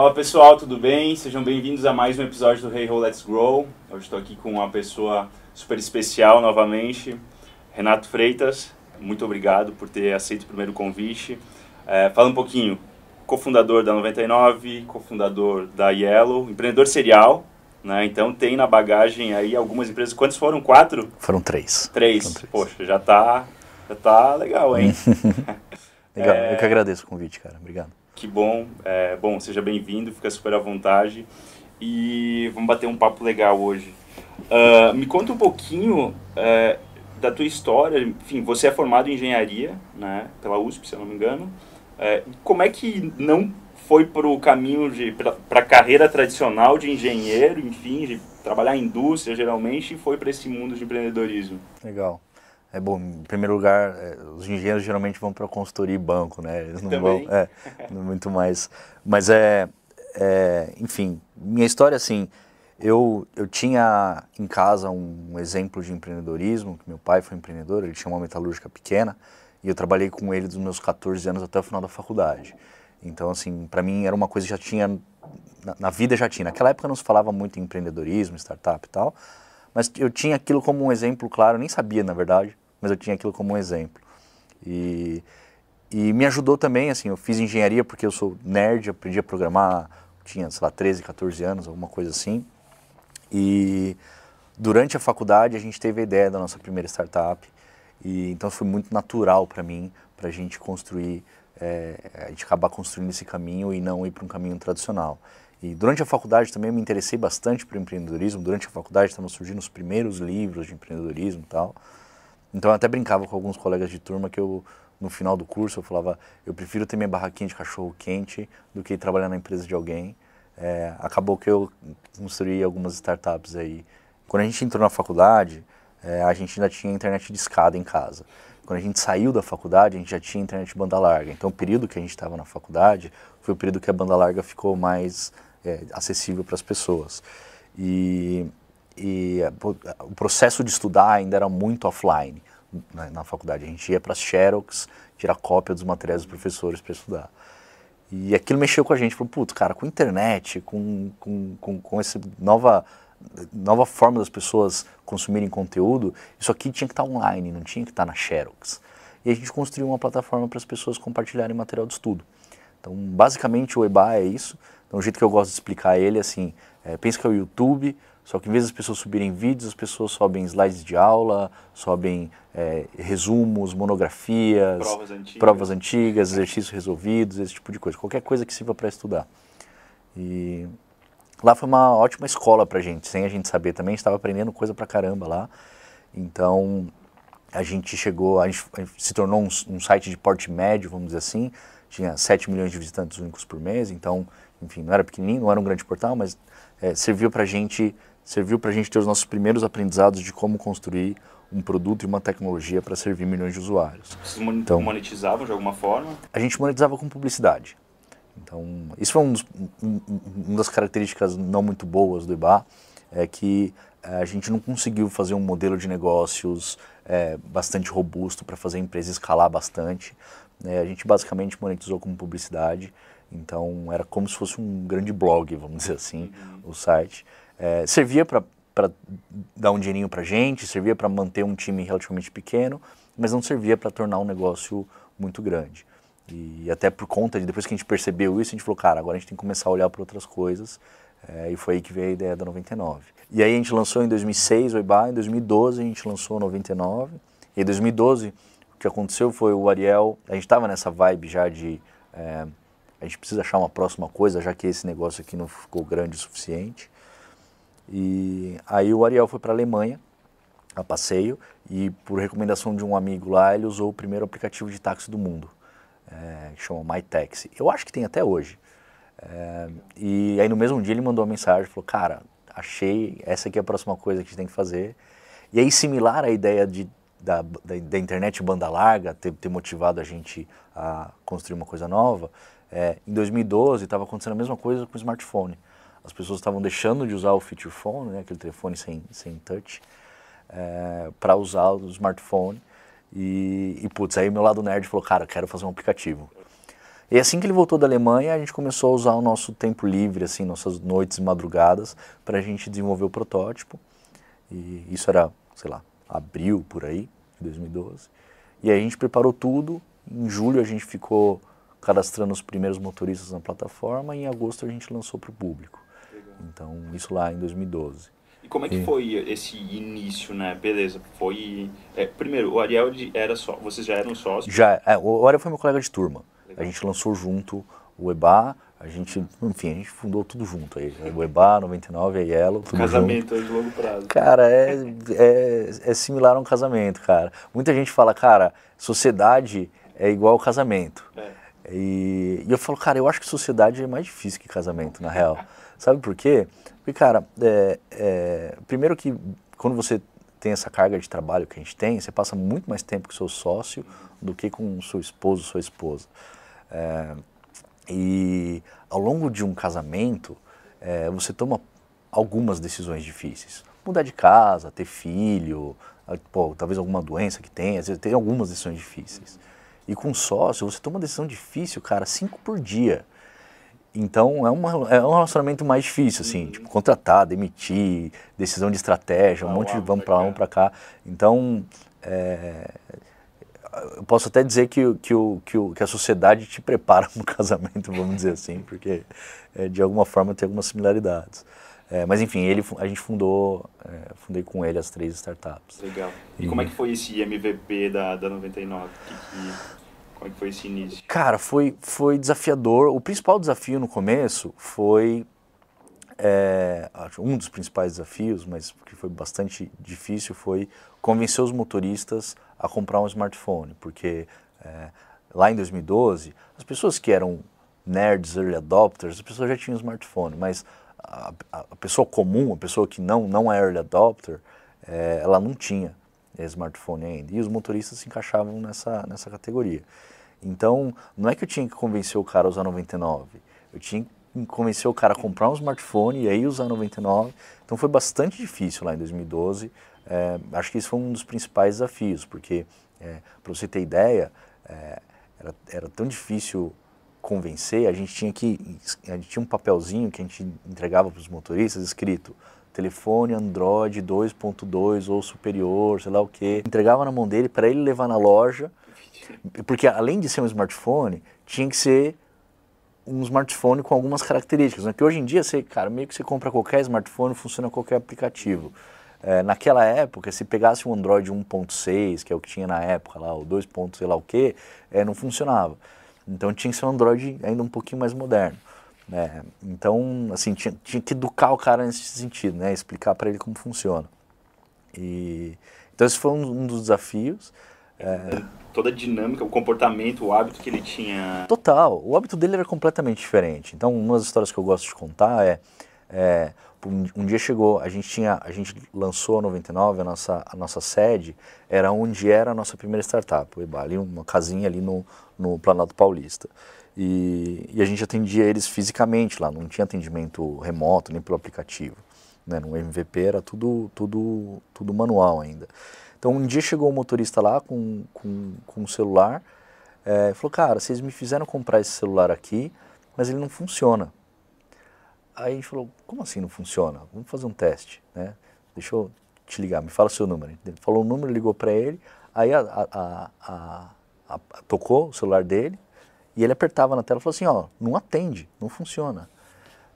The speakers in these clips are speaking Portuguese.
Fala pessoal, tudo bem? Sejam bem-vindos a mais um episódio do Hey Ho Let's Grow. Hoje estou aqui com uma pessoa super especial novamente, Renato Freitas. Muito obrigado por ter aceito o primeiro convite. É, fala um pouquinho, cofundador da 99, cofundador da Yellow, empreendedor serial, né? Então tem na bagagem aí algumas empresas. Quantos foram? Quatro? Foram três. Três. Foram três. Poxa, já tá, já tá legal, hein? Legal, É. eu que agradeço o convite, cara. Obrigado. Que bom. É, bom, seja bem-vindo, fica super à vontade. E vamos bater um papo legal hoje. Ah, me conta um pouquinho é, da tua história. Enfim, você é formado em engenharia, né, pela USP, se eu não me engano. É, como é que não foi para o caminho para a carreira tradicional de engenheiro, enfim, de trabalhar em indústria geralmente, e foi para esse mundo de empreendedorismo? Legal. É bom, em primeiro lugar, é, os engenheiros geralmente vão para consultoria e banco, né? Eles não Também. vão. É, muito mais. Mas é, é. Enfim, minha história, assim. Eu, eu tinha em casa um exemplo de empreendedorismo, que meu pai foi empreendedor, ele tinha uma metalúrgica pequena, e eu trabalhei com ele dos meus 14 anos até o final da faculdade. Então, assim, para mim era uma coisa que já tinha, na, na vida já tinha. Naquela época não se falava muito em empreendedorismo, startup e tal, mas eu tinha aquilo como um exemplo claro, nem sabia na verdade, mas eu tinha aquilo como um exemplo. E, e me ajudou também, assim, eu fiz engenharia porque eu sou nerd, aprendi a programar, tinha, sei lá, 13, 14 anos, alguma coisa assim. E durante a faculdade a gente teve a ideia da nossa primeira startup, e então foi muito natural para mim, para a gente construir, é, a gente acabar construindo esse caminho e não ir para um caminho tradicional. E durante a faculdade também me interessei bastante por empreendedorismo. Durante a faculdade estavam surgindo os primeiros livros de empreendedorismo e tal. Então eu até brincava com alguns colegas de turma que eu, no final do curso, eu falava, eu prefiro ter minha barraquinha de cachorro quente do que trabalhar na empresa de alguém. É, acabou que eu construí algumas startups aí. Quando a gente entrou na faculdade, é, a gente ainda tinha internet de escada em casa. Quando a gente saiu da faculdade, a gente já tinha internet de banda larga. Então o período que a gente estava na faculdade foi o período que a banda larga ficou mais é, acessível para as pessoas. E, e é, o processo de estudar ainda era muito offline na, na faculdade. A gente ia para as Xerox tirar cópia dos materiais dos professores para estudar. E aquilo mexeu com a gente. Falou, putz, cara, com internet, com, com, com, com essa nova, nova forma das pessoas consumirem conteúdo, isso aqui tinha que estar online, não tinha que estar na Xerox. E a gente construiu uma plataforma para as pessoas compartilharem material de estudo. Então, basicamente, o EBA é isso. Então, o jeito que eu gosto de explicar ele é assim, é, pensa que é o YouTube, só que em vez das pessoas subirem vídeos, as pessoas sobem slides de aula, sobem é, resumos, monografias, Provas antigas. provas antigas, exercícios resolvidos, esse tipo de coisa. Qualquer coisa que sirva para estudar. E lá foi uma ótima escola para gente, sem a gente saber também, a gente estava aprendendo coisa pra caramba lá. Então, a gente chegou, a gente, a gente se tornou um, um site de porte médio, vamos dizer assim, tinha 7 milhões de visitantes únicos por mês, então, enfim, não era pequenininho, não era um grande portal, mas é, serviu para gente, serviu para gente ter os nossos primeiros aprendizados de como construir um produto e uma tecnologia para servir milhões de usuários. Vocês Então- monetizavam de alguma forma? A gente monetizava com publicidade. Então, isso foi um dos, um- um- uma das características não muito boas do IBA, é que eh, a gente não conseguiu fazer um modelo de negócios eh, bastante robusto para fazer a empresa escalar bastante. né? a gente basicamente monetizou com publicidade, então era como se fosse um grande blog, vamos dizer assim, o site. Eh, servia para dar um dinheirinho para gente, servia para manter um time relativamente pequeno, mas não servia para tornar um negócio muito grande. E até por conta de, depois que a gente percebeu isso, a gente falou, cara, agora a gente tem que começar a olhar para outras coisas. É, e foi aí que veio a ideia da 99. E aí a gente lançou em 2006 o EBA, em 2012 a gente lançou o 99. E em 2012 o que aconteceu foi o Ariel, a gente estava nessa vibe já de é, a gente precisa achar uma próxima coisa, já que esse negócio aqui não ficou grande o suficiente. E aí o Ariel foi para a Alemanha a passeio e por recomendação de um amigo lá ele usou o primeiro aplicativo de táxi do mundo, é, que chama MyTaxi. Eu acho que tem até hoje. É, e aí no mesmo dia ele mandou uma mensagem, falou, cara, achei, essa aqui é a próxima coisa que a gente tem que fazer. E aí similar à ideia de, da, da, da internet banda larga ter, ter motivado a gente a construir uma coisa nova, é, em 2012 estava acontecendo a mesma coisa com o smartphone. As pessoas estavam deixando de usar o feature phone, né, aquele telefone sem, sem touch, é, para usar o smartphone. E, e, putz, aí meu lado nerd falou, cara, quero fazer um aplicativo. E assim que ele voltou da Alemanha, a gente começou a usar o nosso tempo livre, assim, nossas noites e madrugadas, para a gente desenvolver o protótipo. E isso era, sei lá, abril por aí, de 2012. E aí a gente preparou tudo. Em julho a gente ficou cadastrando os primeiros motoristas na plataforma e em agosto a gente lançou para o público. Legal. Então, isso lá em 2012. E como é que e... foi esse início, né? Beleza, foi... É, primeiro, o Ariel era só... Vocês já eram sócios? Já, é, o Ariel foi meu colega de turma. Legal. A gente lançou junto o EBA, a gente, enfim, a gente fundou tudo junto aí. O EBA, 99, a Yellow, tudo Casamento junto. de longo prazo. Cara, é, é, é similar a um casamento, cara. Muita gente fala, cara, sociedade é igual ao casamento. É. E, e, eu falo, cara, eu acho que sociedade é mais difícil que casamento, na real. Sabe por quê? Porque, cara, é, é, primeiro que quando você tem essa carga de trabalho que a gente tem, você passa muito mais tempo com seu sócio do que com seu esposo, sua esposa. É, e ao longo de um casamento, é, você toma algumas decisões difíceis. Mudar de casa, ter filho, pô, talvez alguma doença que tenha, às vezes tem algumas decisões difíceis. E com sócio, você toma uma decisão difícil, cara, cinco por dia. Então é, uma, é um relacionamento mais difícil, assim, uhum. tipo, contratar, demitir, decisão de estratégia, um monte de vamos para lá, vamos para cá. Então, é, eu posso até dizer que, que, o, que, o, que a sociedade te prepara para o casamento, vamos dizer assim, porque é, de alguma forma tem algumas similaridades. É, mas enfim, ele, a gente fundou, é, fundei com ele as três startups. Legal. E, e, como é que foi esse MVP da, da 99? Que, que como é foi esse início? Cara, foi, foi desafiador. O principal desafio no começo foi. É, um dos principais desafios, mas que foi bastante difícil, foi convencer os motoristas a comprar um smartphone. Porque é, lá em 2012, as pessoas que eram nerds, early adopters, as pessoas já tinham smartphone, mas a, a pessoa comum, a pessoa que não, não é early adopter, é, ela não tinha smartphone ainda. E os motoristas se encaixavam nessa, nessa categoria. Então, não é que eu tinha que convencer o cara a usar 99, eu tinha que convencer o cara a comprar um smartphone e aí usar 99. Então foi bastante difícil lá em 2012. É, acho que isso foi um dos principais desafios, porque, é, para você ter ideia, é, era, era tão difícil convencer, a gente tinha que a gente tinha um papelzinho que a gente entregava para os motoristas escrito telefone Android 2.2 ou superior, sei lá o que. Entregava na mão dele para ele levar na loja, porque além de ser um smartphone, tinha que ser um smartphone com algumas características. Né? Que hoje em dia, você, cara, meio que você compra qualquer smartphone, funciona qualquer aplicativo. É, naquela época, se pegasse um Android 1.6, que é o que tinha na época lá, o 2. sei lá o que, é, não funcionava. Então tinha que ser um Android ainda um pouquinho mais moderno. Né? Então, assim, tinha, tinha que educar o cara nesse sentido, né? Explicar para ele como funciona. E, então esse foi um, um dos desafios. É, Toda a dinâmica, o comportamento, o hábito que ele tinha. Total. O hábito dele era completamente diferente. Então, uma das histórias que eu gosto de contar é, é um, um, dia chegou, a gente tinha, a gente lançou a 99, a nossa, a nossa sede era onde era a nossa primeira startup, o EBA, ali uma casinha ali no, no Planalto Paulista. E, e, a gente atendia eles fisicamente lá, não tinha atendimento remoto nem pelo aplicativo. Né? No MVP era tudo, tudo, tudo manual ainda. Então um dia chegou um motorista lá com, com, com um celular é, falou, cara, vocês me fizeram comprar esse celular aqui, mas ele não funciona. Aí a gente falou, como assim não funciona? Vamos fazer um teste, né? Deixa eu te ligar, me fala o seu número. Ele falou o número, ligou para ele, aí a, a, a, tocou o celular dele, e ele apertava na tela e falou assim, ó, não atende, não funciona.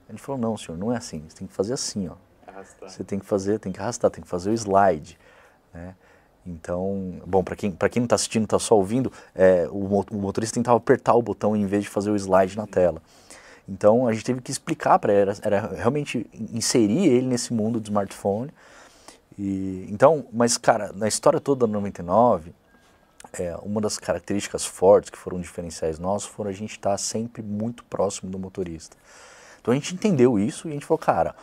Ele falou, não, senhor, não é assim, você tem que fazer assim, ó. Arrastar. Você tem que fazer, tem que arrastar, tem que fazer o slide, né? Então, bom, para quem, quem não está assistindo, está só ouvindo, é, o, o, motorista tentava apertar o botão em vez de fazer o slide na tela. Então, a gente teve que explicar para ele, era, era, realmente inserir ele nesse mundo do smartphone. E, então, mas, cara, na história toda da 99, é, uma das características fortes que foram diferenciais nossos foram a gente estar tá sempre muito próximo do motorista. Então a gente entendeu isso e a gente falou, cara,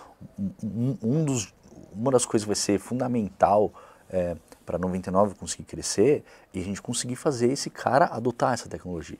um, um dos, uma das coisas que vai ser fundamental é, para 99 conseguir crescer e a gente conseguir fazer esse cara adotar essa tecnologia.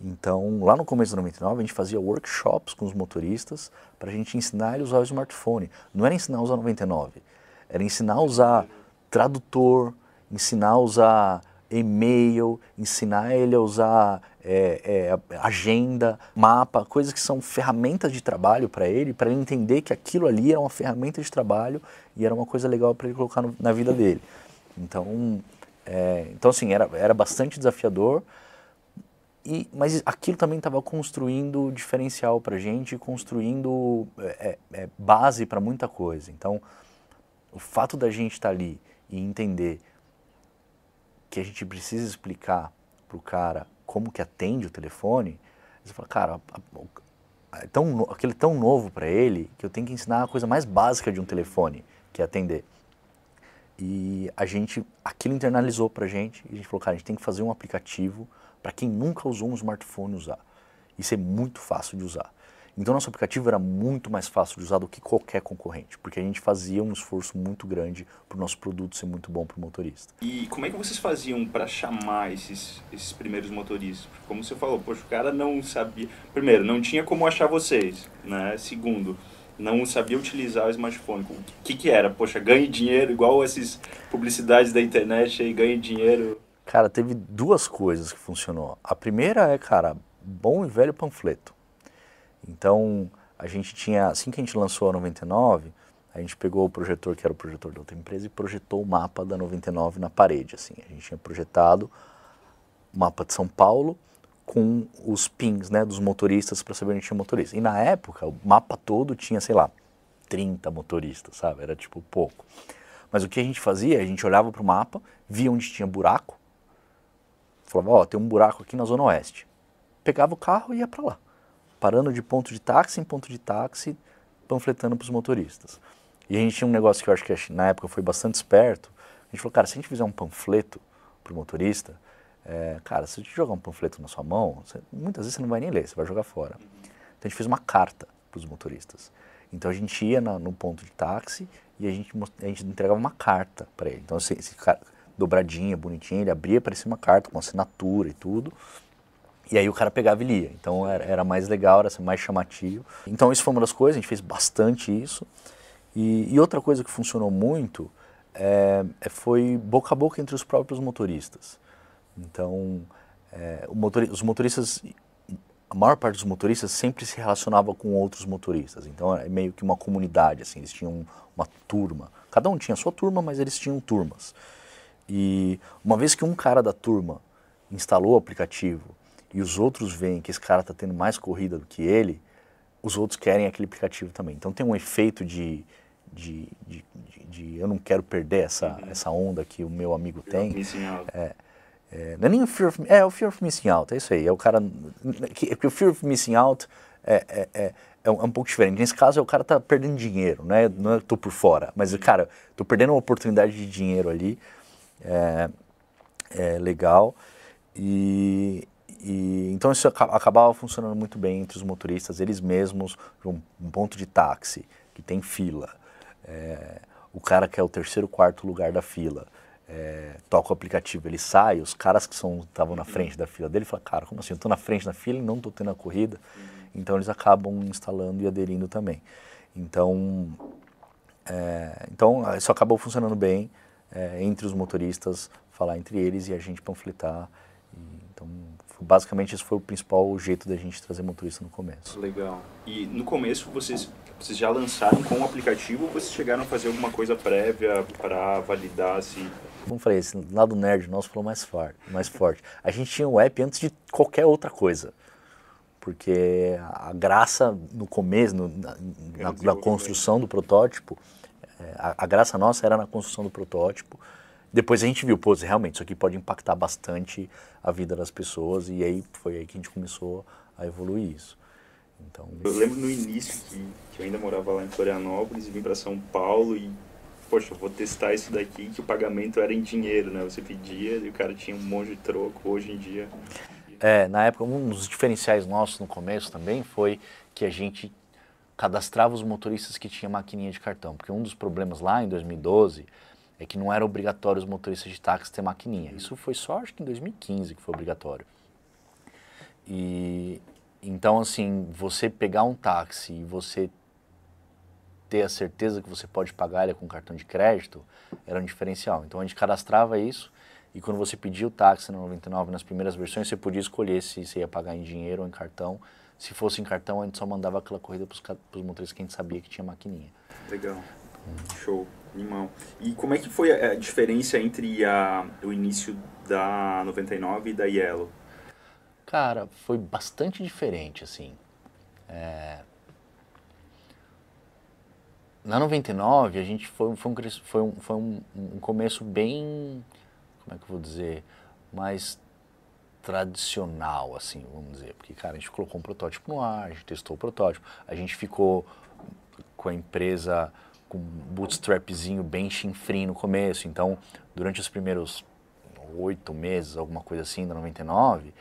Então, lá no começo do 99, a gente fazia workshops com os motoristas para a gente ensinar ele a usar o smartphone. Não era ensinar a usar 99, era ensinar a usar tradutor, ensinar a usar e-mail, ensinar ele a usar é, é, agenda, mapa, coisas que são ferramentas de trabalho para ele, para ele entender que aquilo ali era uma ferramenta de trabalho e era uma coisa legal para ele colocar no, na vida dele. Então, é, então assim, era, era bastante desafiador, e, mas aquilo também estava construindo diferencial para a gente, construindo é, é, é base para muita coisa. Então, o fato da gente estar tá ali e entender que a gente precisa explicar para o cara como que atende o telefone, você fala, cara, é tão, aquele é tão novo para ele que eu tenho que ensinar a coisa mais básica de um telefone, que é atender. E a gente, aquilo internalizou para a gente e a gente falou, cara, a gente tem que fazer um aplicativo para quem nunca usou um smartphone usar. Isso é muito fácil de usar. Então nosso aplicativo era muito mais fácil de usar do que qualquer concorrente, porque a gente fazia um esforço muito grande para o nosso produto ser muito bom para o motorista. E como é que vocês faziam para chamar esses, esses primeiros motoristas? Como você falou, poxa, o cara não sabia. Primeiro, não tinha como achar vocês, né? Segundo, não sabia utilizar o smartphone. O que, que era? Poxa, ganhe dinheiro, igual essas publicidades da internet aí, ganhe dinheiro. Cara, teve duas coisas que funcionou. A primeira é, cara, bom e velho panfleto. Então, a gente tinha, assim que a gente lançou a 99, a gente pegou o projetor, que era o projetor da outra empresa, e projetou o mapa da 99 na parede, assim. A gente tinha projetado o mapa de São Paulo com os pings, né, dos motoristas para saber onde tinha motorista. E na época, o mapa todo tinha, sei lá, 30 motoristas, sabe? Era tipo pouco. Mas o que a gente fazia, a gente olhava para o mapa, via onde tinha buraco, Falava, ó, oh, tem um buraco aqui na Zona Oeste. Pegava o carro e ia para lá. Parando de ponto de táxi em ponto de táxi, panfletando para os motoristas. E a gente tinha um negócio que eu acho que na época foi bastante esperto. A gente falou, cara, se a gente fizer um panfleto para o motorista, é, cara, se a gente jogar um panfleto na sua mão, você, muitas vezes você não vai nem ler, você vai jogar fora. Então a gente fez uma carta para os motoristas. Então a gente ia na, no ponto de táxi e a gente, a gente entregava uma carta para ele. Então esse, esse cara, dobradinha, bonitinha, ele abria, parecia uma carta com assinatura e tudo. E aí o cara pegava e lia. Então era, era mais legal, era mais chamativo. Então isso foi uma das coisas, a gente fez bastante isso. E, e outra coisa que funcionou muito é, foi boca a boca entre os próprios motoristas. Então, é, motor, os motoristas, a maior parte dos motoristas sempre se relacionava com outros motoristas. Então é meio que uma comunidade, assim, eles tinham uma turma. Cada um tinha a sua turma, mas eles tinham turmas. E uma vez que um cara da turma instalou o aplicativo e os outros veem que esse cara está tendo mais corrida do que ele, os outros querem aquele aplicativo também. Então tem um efeito de, de, de, de, de eu não quero perder essa, uhum. essa onda que o meu amigo tem. É, é, não é nem o fear of, é o fear of missing out, é isso aí. É o cara que, que o fear of missing out é, é, é, é, um, é um pouco diferente. Nesse caso, é o cara tá perdendo dinheiro, né? Não é tô por fora, mas uhum. cara, tô perdendo uma oportunidade de dinheiro ali é, é legal. E, e, então isso acabava funcionando muito bem entre os motoristas, eles mesmos, um, um ponto de táxi que tem fila, é, o cara que é o terceiro, quarto lugar da fila, é, toca o aplicativo, ele sai, os caras que estavam na frente da fila dele falam, cara, como assim, eu estou na frente da fila e não estou tendo a corrida? Então eles acabam instalando e aderindo também. Então, é, então isso acabou funcionando bem é, entre os motoristas, falar entre eles e a gente panfletar. E, então, basicamente, esse foi o principal jeito da gente trazer motorista no começo. Legal. E no começo, vocês, vocês já lançaram com o aplicativo ou vocês chegaram a fazer alguma coisa prévia para validar se... Como falei, esse lado nerd nosso falou mais, forte, mais forte. A gente tinha o app antes de qualquer outra coisa porque a graça no começo, no, na, na, na, construção do protótipo, é, a, a, graça nossa era na construção do protótipo. Depois a gente viu, pô, realmente isso aqui pode impactar bastante a vida das pessoas e aí foi aí que a gente começou a evoluir isso. Então, eu lembro no início que, que eu ainda morava lá em Florianópolis e vim para São Paulo e poxa, vou testar isso daqui que o pagamento era em dinheiro, né? Você pedia e o cara tinha um monte de troco. Hoje em dia é, na época, um dos diferenciais nossos no começo também foi que a gente cadastrava os motoristas que tinham maquininha de cartão, porque um dos problemas lá em 2012 é que não era obrigatório os motoristas de táxi ter maquininha. Isso foi só acho que em 2015 que foi obrigatório. E então assim, você pegar um táxi e você ter a certeza que você pode pagar ele com cartão de crédito era um diferencial. Então a gente cadastrava isso E quando você pedia o táxi na 99, nas primeiras versões, você podia escolher se você ia pagar em dinheiro ou em cartão. Se fosse em cartão, a gente só mandava aquela corrida para os motoristas que a gente sabia que tinha maquininha. Legal. Show. Animal. E como é que foi a diferença entre a, o início da 99 e da Yellow? Cara, foi bastante diferente, assim. É... Na 99, a gente foi, foi, um, foi, um, foi um, um começo bem, como é que eu vou dizer, mais tradicional, assim, vamos dizer. Porque, cara, a gente colocou um protótipo no ar, a gente testou o protótipo, a gente ficou com a empresa com um bootstrapzinho bem chinfrim no começo. Então, durante os primeiros oito meses, alguma coisa assim, da 99,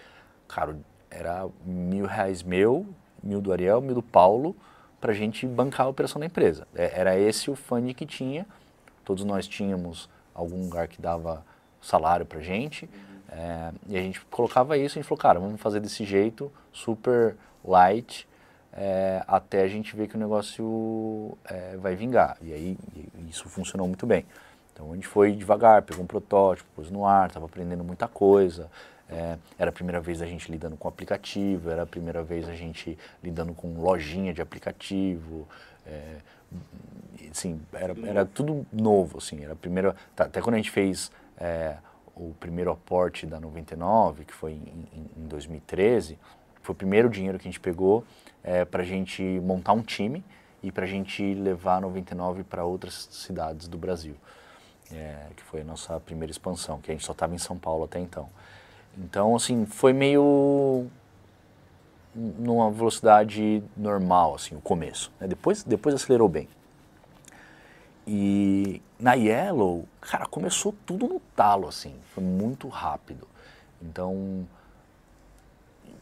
cara, era mil reais meu, mil do Ariel, mil do Paulo, para gente bancar a operação da empresa. É, era esse o funding que tinha. Todos nós tínhamos algum lugar que dava salário para gente. É, e a gente colocava isso e a gente falou, cara, vamos fazer desse jeito, super light, é, até a gente ver que o negócio é, vai vingar. E aí isso funcionou muito bem. Então a gente foi devagar, pegou um protótipo, pôs no ar, estava aprendendo muita coisa. É, era a primeira vez a gente lidando com aplicativo, era a primeira vez a gente lidando com lojinha de aplicativo. É, era, era tudo novo, assim, era a primeira, tá, até quando a gente fez é, o primeiro aporte da 99, que foi em, em 2013, foi o primeiro dinheiro que a gente pegou é, para a gente montar um time e para a gente levar 99 para outras cidades do Brasil, é, que foi a nossa primeira expansão, que a gente só estava em São Paulo até então. Então, assim, foi meio numa velocidade normal, assim, o começo. Né? Depois, depois acelerou bem. E na Yellow, cara, começou tudo no talo, assim, foi muito rápido. Então,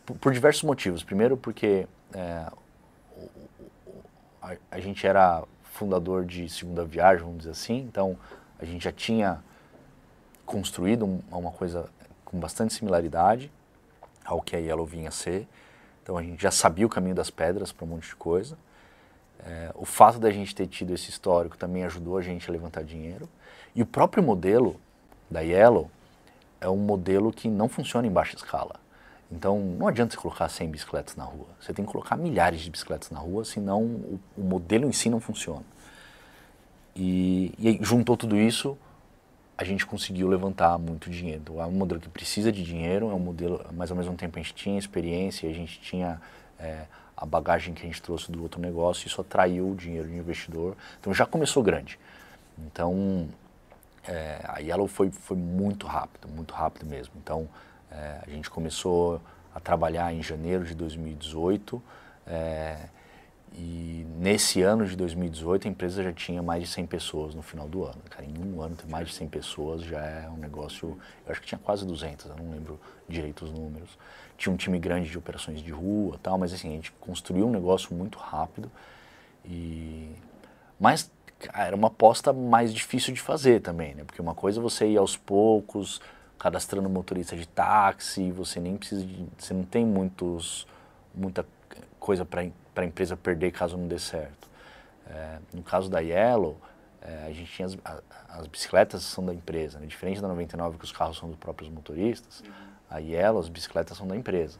por, por diversos motivos. Primeiro, porque é, a, a, gente era fundador de Segunda Viagem, vamos dizer assim, então a gente já tinha construído uma coisa com bastante similaridade ao que a Yellow vinha a ser. Então a gente já sabia o caminho das pedras para um monte de coisa. É, o fato da gente ter tido esse histórico também ajudou a gente a levantar dinheiro. E o próprio modelo da Yellow é um modelo que não funciona em baixa escala. Então, não adianta você colocar 100 bicicletas na rua. Você tem que colocar milhares de bicicletas na rua, senão o, o modelo em si não funciona. E, e juntou tudo isso, a gente conseguiu levantar muito dinheiro. É um modelo que precisa de dinheiro, é um modelo, mas ao mesmo tempo a gente tinha experiência, a gente tinha é, a bagagem que a gente trouxe do outro negócio, isso atraiu o dinheiro de investidor. Então, já começou grande. Então, é, a Yellow foi, foi muito rápido, muito rápido mesmo. Então, é, a gente começou a trabalhar em janeiro de 2018 é, e nesse ano de 2018 a empresa já tinha mais de 100 pessoas no final do ano. Cara, em um ano ter mais de 100 pessoas já é um negócio, eu acho que tinha quase 200, eu não lembro direito os números. Tinha um time grande de operações de rua tal, mas assim, a gente construiu um negócio muito rápido e... Mas era uma aposta mais difícil de fazer também, né? Porque uma coisa é você ir aos poucos, cadastrando motorista de táxi, você nem precisa de, você não tem muitos, muita coisa para a empresa perder caso não dê certo. É, no caso da Yellow, é, a gente tinha as, as, bicicletas são da empresa, né? diferente da 99 que os carros são dos próprios motoristas, uhum. a Yellow, as bicicletas são da empresa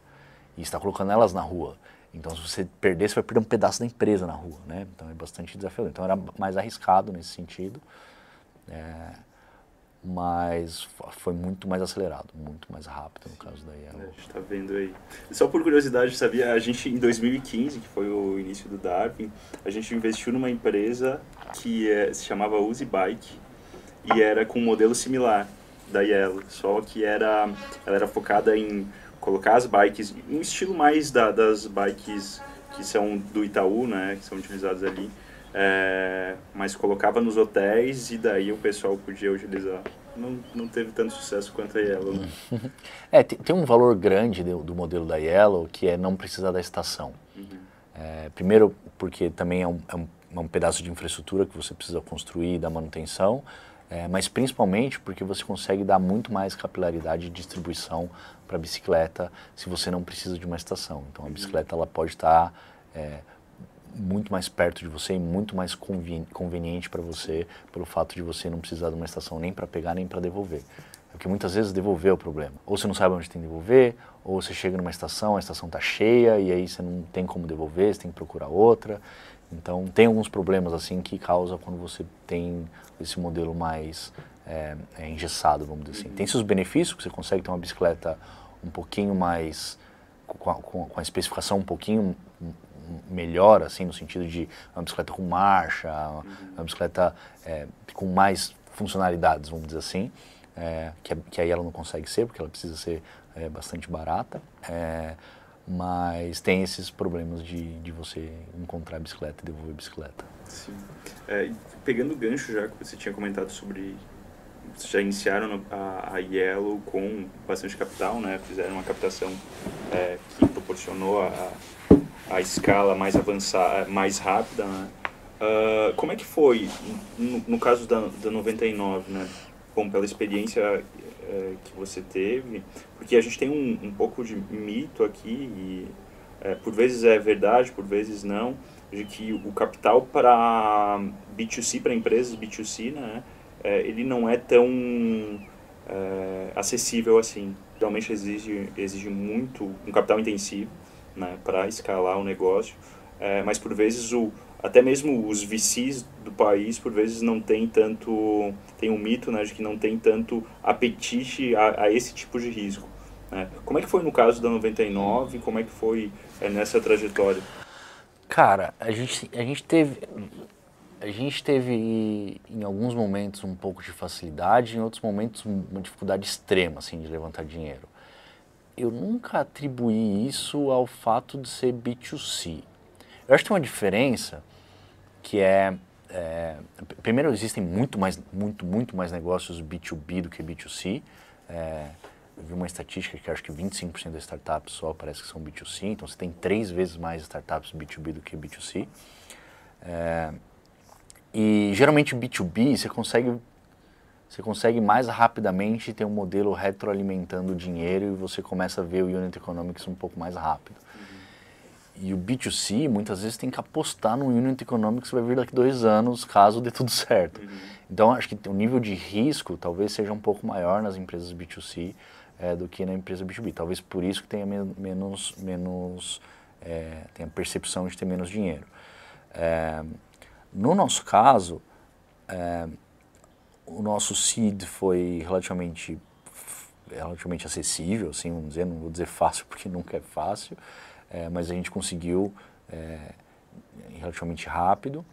e está colocando elas na rua. Então, se você perder, você vai perder um pedaço da empresa na rua, né? Então, é bastante desafiador. Então, era mais arriscado nesse sentido. É, mas foi muito mais acelerado, muito mais rápido no caso da Yellow. É, a gente está vendo aí. Só por curiosidade, sabia, a gente em 2015, que foi o início do Darwin, a gente investiu numa empresa que é, se chamava Use Bike e era com um modelo similar da Yellow, só que era, ela era focada em colocar as bikes, um estilo mais da, das bikes que são do Itaú, né, que são utilizadas ali, é, mas colocava nos hotéis e daí o pessoal podia utilizar. Não, não teve tanto sucesso quanto a Yellow. Né? É, tem, tem, um valor grande do, do, modelo da Yellow que é não precisar da estação. Uhum. É, primeiro, porque também é um, é, um, é um, pedaço de infraestrutura que você precisa construir e dar manutenção, é, mas principalmente porque você consegue dar muito mais capilaridade de distribuição para a bicicleta se você não precisa de uma estação. Então a uhum. bicicleta ela pode estar é, muito mais perto de você e muito mais conveniente para você pelo fato de você não precisar de uma estação nem para pegar nem para devolver. Porque muitas vezes devolver é o problema. Ou você não sabe onde tem que devolver, ou você chega numa estação, a estação está cheia e aí você não tem como devolver, você tem que procurar outra. Então tem alguns problemas assim que causa quando você tem esse modelo mais é, é engessado, vamos dizer assim. Tem seus benefícios, que você consegue ter uma bicicleta um pouquinho mais com a, com a especificação um pouquinho melhor, assim, no sentido de uma bicicleta com marcha, uma bicicleta é, com mais funcionalidades, vamos dizer assim, é, que, que, aí ela não consegue ser, porque ela precisa ser é, bastante barata, é, mas tem esses problemas de, de você encontrar bicicleta e devolver bicicleta. Sim. É, pegando o gancho já que você tinha comentado sobre já iniciaram a, a Yellow com bastante capital, né? Fizeram uma captação é, que proporcionou a, a escala mais avançada, mais rápida, né? Uh, como é que foi no, no caso da, da 99, né? Bom, pela experiência é, que você teve, porque a gente tem um, um pouco de mito aqui e é, por vezes é verdade, por vezes não, de que o capital para B2C, para empresas B2C, né? É, ele não é tão acessível assim. Realmente exige, exige muito, um capital intensivo né, para escalar o negócio, é, mas por vezes o, até mesmo os VCs do país por vezes não tem tanto tem um mito né, de que não tem tanto apetite a, a esse tipo de risco né? como é que foi no caso da 99 como é que foi é, nessa trajetória? Cara a gente a gente teve a gente teve em alguns momentos um pouco de facilidade em outros momentos uma dificuldade extrema assim de levantar dinheiro eu nunca atribuí isso ao fato de ser B2C eu acho que tem uma diferença que é, é, primeiro existem muito mais muito muito mais negócios B2B do que B2C é, eu vi uma estatística que acho que 25% das startups só parece que são B2C então você tem três vezes mais startups B2B do que B2C é, e geralmente B2B você consegue você consegue mais rapidamente ter um modelo retroalimentando o dinheiro e você começa a ver o unit economics um pouco mais rápido e o B2C muitas vezes tem que apostar no unit economics que vai vir daqui dois anos, caso dê tudo certo. Uhum. Então acho que o nível de risco talvez seja um pouco maior nas empresas B2C é, do que na empresa B2B. Talvez por isso que tenha menos, menos é, tenha percepção de ter menos dinheiro. É, no nosso caso, o nosso seed foi relativamente relativamente acessível, assim, vamos dizer, não vou dizer fácil porque nunca é fácil, é, mas a gente conseguiu é, relativamente rápido.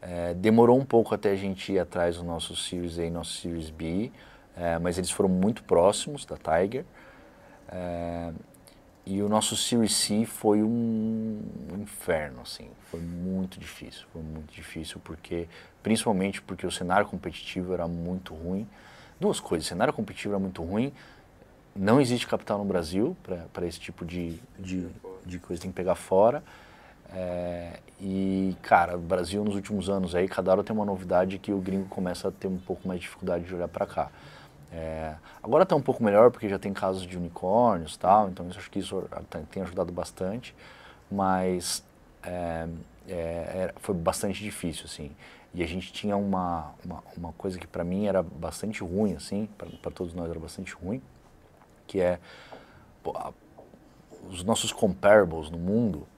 É, demorou um pouco até a gente ir atrás do nosso Series A e nosso Series B, mas eles foram muito próximos da Tiger. E o nosso Series C foi um, inferno, assim, foi muito difícil, foi muito difícil porque, principalmente porque o cenário competitivo era muito ruim. Duas coisas, o cenário competitivo era muito ruim, não existe capital no Brasil para esse tipo de, de, de, coisa, tem que pegar fora. É, e, cara, o Brasil nos últimos anos aí, cada hora tem uma novidade que o gringo começa a ter um pouco mais de dificuldade de olhar para cá. É, agora está um pouco melhor porque já tem casos de unicórnios tal, então acho que isso tem ajudado bastante, mas é, é, foi bastante difícil, assim. E a gente tinha uma, uma, uma coisa que para mim era bastante ruim, assim, para todos nós era bastante ruim, que é pô, os nossos comparables no mundo,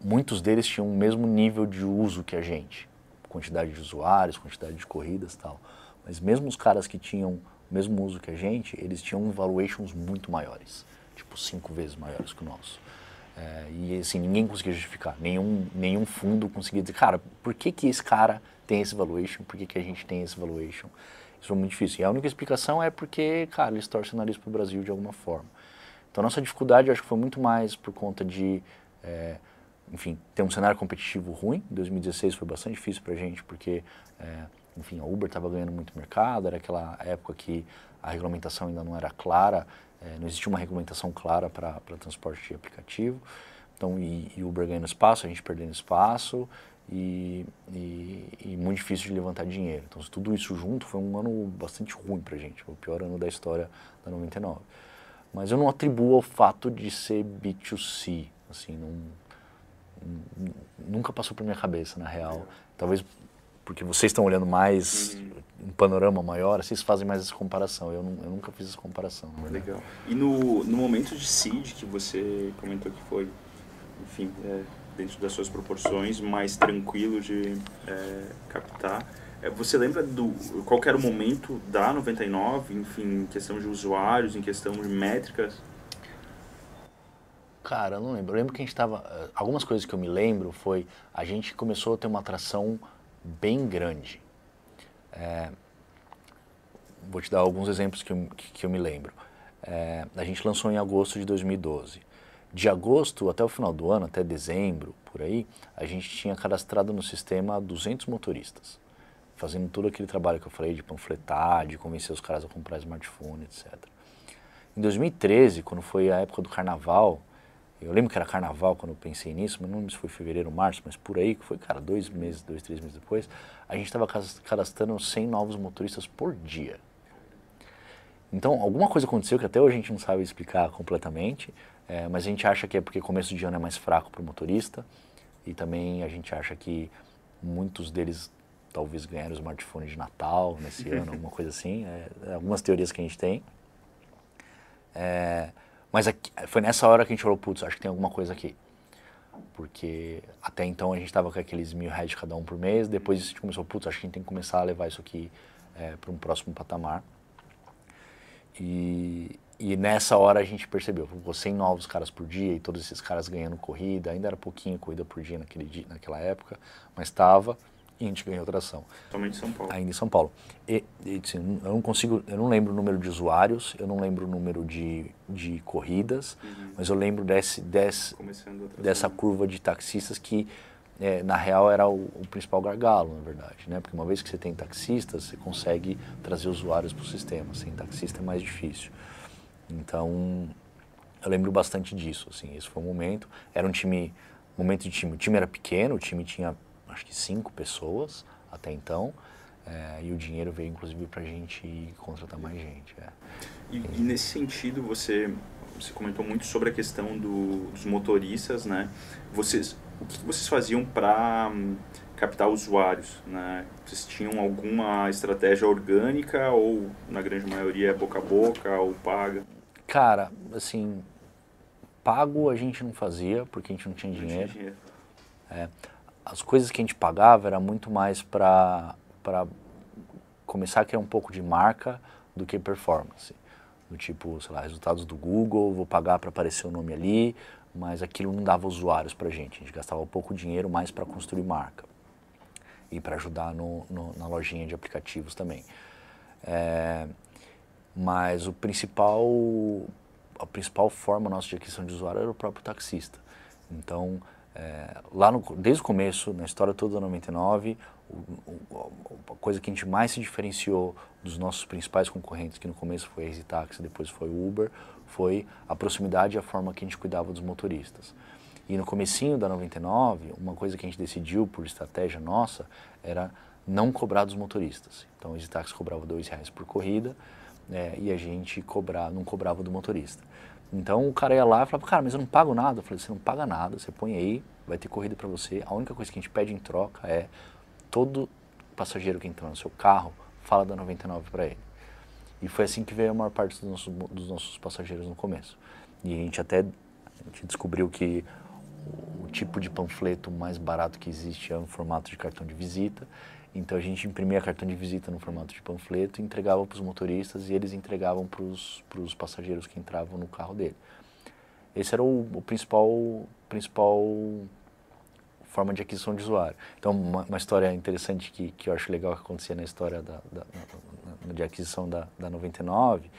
muitos deles tinham o mesmo nível de uso que a gente, quantidade de usuários, quantidade de corridas, tal. Mas mesmo os caras que tinham o mesmo uso que a gente, eles tinham valuations muito maiores, tipo cinco vezes maiores que o nosso. É, e assim, ninguém conseguia justificar, nenhum, nenhum fundo conseguia dizer, cara, por que, que esse cara tem esse valuation, por que, que a gente tem esse valuation? Isso foi muito difícil. E a única explicação é porque, cara, eles torcem o nariz para o Brasil de alguma forma. Então, nossa dificuldade, eu acho que foi muito mais por conta de, é, enfim, ter um cenário competitivo ruim. 2016 foi bastante difícil para a gente, porque, é, enfim, a Uber estava ganhando muito mercado, era aquela época que a regulamentação ainda não era clara, é, não existia uma regulamentação clara para transporte de aplicativo. Então, e, e Uber ganhando espaço, a gente perdendo espaço, e, e, e, muito difícil de levantar dinheiro. Então, tudo isso junto foi um ano bastante ruim para a gente, o pior ano da história da 99. Mas eu não atribuo ao fato de ser B2C, assim, não, nunca passou por minha cabeça, na real. Talvez porque vocês estão olhando mais uhum. um panorama maior, vocês fazem mais essa comparação. Eu, não, eu nunca fiz essa comparação. Legal. E no, no momento de seed que você comentou que foi, enfim, é, dentro das suas proporções, mais tranquilo de é, captar. É, você lembra do qual era o momento da 99, enfim, em questão de usuários, em questão de métricas? Cara, eu não lembro. Eu lembro que a gente estava. Eh, algumas coisas que eu me lembro foi a gente começou a ter uma atração bem grande. É, vou te dar alguns exemplos que eu, que eu me lembro. É, a gente lançou em agosto de 2012. De agosto até o final do ano, até dezembro, por aí, a gente tinha cadastrado no sistema 200 motoristas, fazendo todo aquele trabalho que eu falei de panfletar, de convencer os caras a comprar smartphone, etc. Em 2013, quando foi a época do carnaval, eu lembro que era carnaval quando eu pensei nisso, mas não lembro se foi fevereiro março, mas por aí, que foi, cara, dois meses, dois, três meses depois, a gente estava cadastrando 100 novos motoristas por dia. Então, alguma coisa aconteceu que até hoje a gente não sabe explicar completamente, é, mas a gente acha que é porque começo de ano é mais fraco para o motorista, e também a gente acha que muitos deles talvez ganharam smartphone de Natal nesse ano, alguma coisa assim, é, algumas teorias que a gente tem. É, mas aqui, foi nessa hora que a gente falou, putz, acho que tem alguma coisa aqui. Porque até então a gente estava com aqueles mil reais cada um por mês, depois a gente começou, putz, acho que a gente tem que começar a levar isso aqui é, para um próximo patamar. E, e nessa hora a gente percebeu, pô, 100 novos caras por dia e todos esses caras ganhando corrida, ainda era pouquinho corrida por dia naquele dia, naquela época, mas estava e a gente ganhou tração. Somente em São Paulo. Ainda em São Paulo. E, e assim, eu não consigo, eu não lembro o número de usuários, eu não lembro o número de, de corridas, uhum. mas eu lembro desse, desse dessa curva de taxistas que é, na real era o, o, principal gargalo, na verdade, né? Porque uma vez que você tem taxistas, você consegue trazer usuários para o sistema. Sem taxista é mais difícil. Então, eu lembro bastante disso, assim. Esse foi um momento. Era um time, momento de time. O time era pequeno, o time tinha acho que cinco pessoas até então. É, e o dinheiro veio inclusive para a gente contratar mais gente. É. E, e, nesse sentido, você, você comentou muito sobre a questão do, dos motoristas, né? Vocês, o que vocês faziam para hum, captar usuários, né? Vocês tinham alguma estratégia orgânica ou, na grande maioria, é boca a boca ou paga? Cara, assim, pago a gente não fazia porque a gente não tinha dinheiro. Não tinha dinheiro. É, as coisas que a gente pagava era muito mais para começar a criar um pouco de marca do que performance. Do tipo, sei lá, resultados do Google, vou pagar para aparecer o nome ali, mas aquilo não dava usuários para a gente. A gente gastava pouco dinheiro mais para construir marca e para ajudar no, no, na lojinha de aplicativos também. É, mas o principal, a principal forma nossa de aquisição de usuário era o próprio taxista. Então, é, lá no, desde o começo, na história toda da 99, o, o, a coisa que a gente mais se diferenciou dos nossos principais concorrentes, que no começo foi a Easy Taxi, depois foi o Uber, foi a proximidade e a forma que a gente cuidava dos motoristas. E no comecinho da 99, uma coisa que a gente decidiu por estratégia nossa era não cobrar dos motoristas. Então, o Easy Taxi cobrava dois reais por corrida é, e a gente cobrar, não cobrava do motorista. Então o cara ia lá e falava, cara, mas eu não pago nada. Eu falei, você não paga nada, você põe aí, vai ter corrida para você. A única coisa que a gente pede em troca é todo passageiro que entra no seu carro, fala da 99 para ele. E foi assim que veio a maior parte dos nossos, dos nossos passageiros no começo. E a gente até a gente descobriu que o tipo de panfleto mais barato que existe é um formato de cartão de visita. Então a gente imprimia cartão de visita no formato de panfleto, entregava para os motoristas e eles entregavam para os passageiros que entravam no carro dele. Esse era o, o principal, principal forma de aquisição de usuário. Então, uma, uma, história interessante que, que eu acho legal que acontecia na história da, da, da, de aquisição da, da 99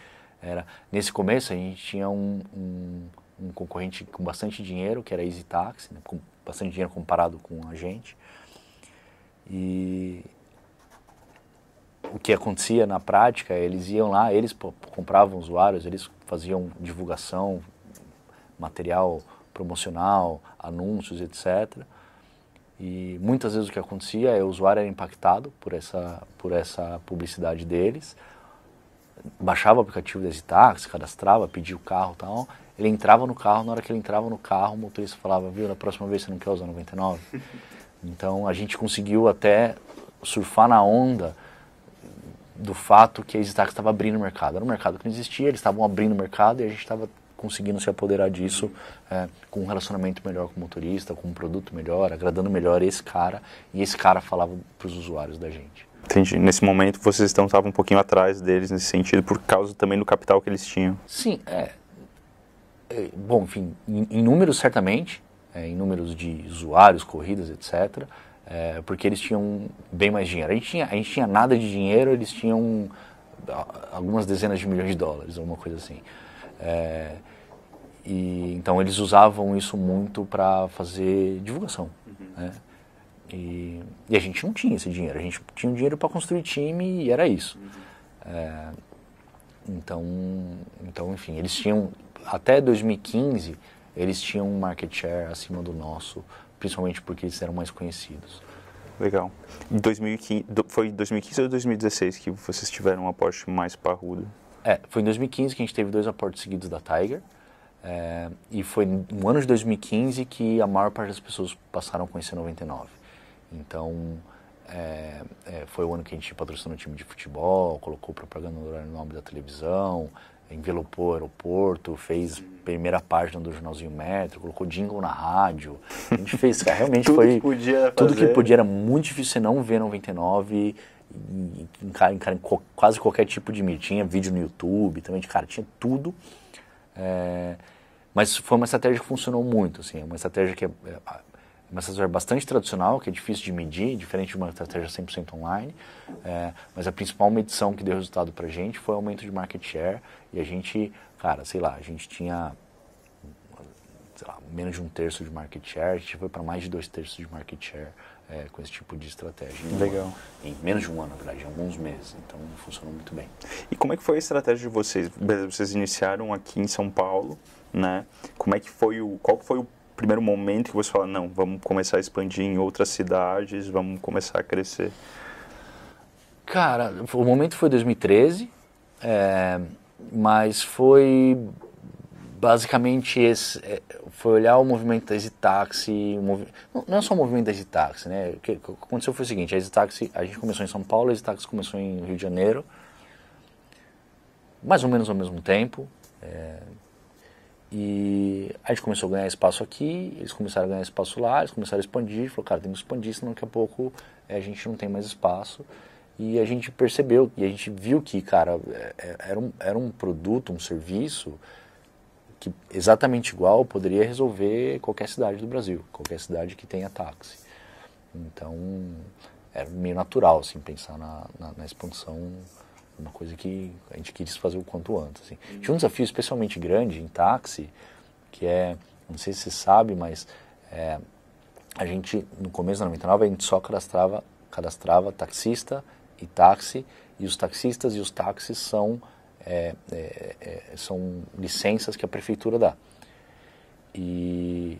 era, nesse começo, a gente tinha um, um, um concorrente com bastante dinheiro, que era a Easy Taxi, né, com bastante dinheiro comparado com a gente, e o que acontecia na prática, eles iam lá, eles compravam usuários, eles faziam divulgação, material promocional, anúncios, etc. E muitas vezes o que acontecia é o usuário era impactado por essa, por essa publicidade deles, baixava o aplicativo desse táxi, cadastrava, pedia o carro e tal, ele entrava no carro, na hora que ele entrava no carro, o motorista falava, viu, na próxima vez você não quer usar 99? Então a gente conseguiu até surfar na onda do fato que a EasyTax estava abrindo o mercado. Era um mercado que não existia, eles estavam abrindo o mercado e a gente estava conseguindo se apoderar disso é, com um relacionamento melhor com o motorista, com um produto melhor, agradando melhor esse cara e esse cara falava para os usuários da gente. Entendi. Nesse momento vocês estão, estavam um pouquinho atrás deles nesse sentido, por causa também do capital que eles tinham. Sim, é. é bom, enfim, em, em números certamente, é, em números de usuários, corridas, etc., é, porque eles tinham bem mais dinheiro. A gente, tinha, a gente tinha nada de dinheiro, eles tinham algumas dezenas de milhões de dólares, alguma coisa assim. É, e, então eles usavam isso muito para fazer divulgação. Uhum. Né? E, e, a gente não tinha esse dinheiro. A gente tinha um dinheiro para construir time e era isso. Uhum. É, então, então, enfim, eles tinham até 2015 eles tinham um market share acima do nosso, principalmente porque eles eram mais conhecidos. Legal. Em 2015, foi em 2015 ou 2016 que vocês tiveram um aporte mais parrudo? É, foi em 2015 que a gente teve dois aportes seguidos da Tiger. É, e foi no ano de 2015 que a maior parte das pessoas passaram a conhecer 99. Então, é, é, foi o ano que a gente patrocinou o time de futebol, colocou propaganda no nome da televisão, envelopou o aeroporto, fez primeira página do jornalzinho Metro, colocou jingle na rádio. A gente fez, cara, realmente tudo foi que podia tudo que podia era muito difícil você não ver 99 em, em, em, em quase qualquer tipo de mídia. Tinha vídeo no YouTube, também de cara, tinha tudo. É, mas foi uma estratégia que funcionou muito, assim, é uma estratégia que é, é uma estratégia bastante tradicional, que é difícil de medir, diferente de uma estratégia 100% online, é, mas a principal medição que deu resultado para a gente foi o aumento de market share e a gente, cara, sei lá, a gente tinha lá, menos de um terço de market share, a gente foi para mais de dois terços de market share é, com esse tipo de estratégia. Legal. Em menos de um ano, na verdade, em alguns meses. Então funcionou muito bem. E como é que foi a estratégia de vocês? Vocês iniciaram aqui em São Paulo, né? Como é que foi o, qual foi o primeiro momento que você fala, não, vamos começar a expandir em outras cidades, vamos começar a crescer? Cara, o momento foi 2013, é, mas foi basicamente esse, é, foi olhar o movimento da EasyTaxi, não é só o movimento da EasyTaxi, né? O que aconteceu foi o seguinte, a EasyTaxi, a gente começou em São Paulo, a EasyTaxi começou em Rio de Janeiro, mais ou menos ao mesmo tempo, é, e a gente começou a ganhar espaço aqui, eles começaram a ganhar espaço lá, eles começaram a expandir, falou, cara, temos que expandir, senão daqui a pouco é, a gente não tem mais espaço. E a gente percebeu, e a gente viu que, cara, é, é, era um, era um produto, um serviço que exatamente igual poderia resolver qualquer cidade do Brasil, qualquer cidade que tenha táxi. Então, era meio natural, assim, pensar na, na, na expansão uma coisa que a gente quis fazer o quanto antes. Assim. Tinha um desafio especialmente grande em táxi, que é, não sei se você sabe, mas é, a gente, no começo da 99, a gente só cadastrava, cadastrava taxista e táxi, e os taxistas e os táxis são, é, é, é são licenças que a prefeitura dá. E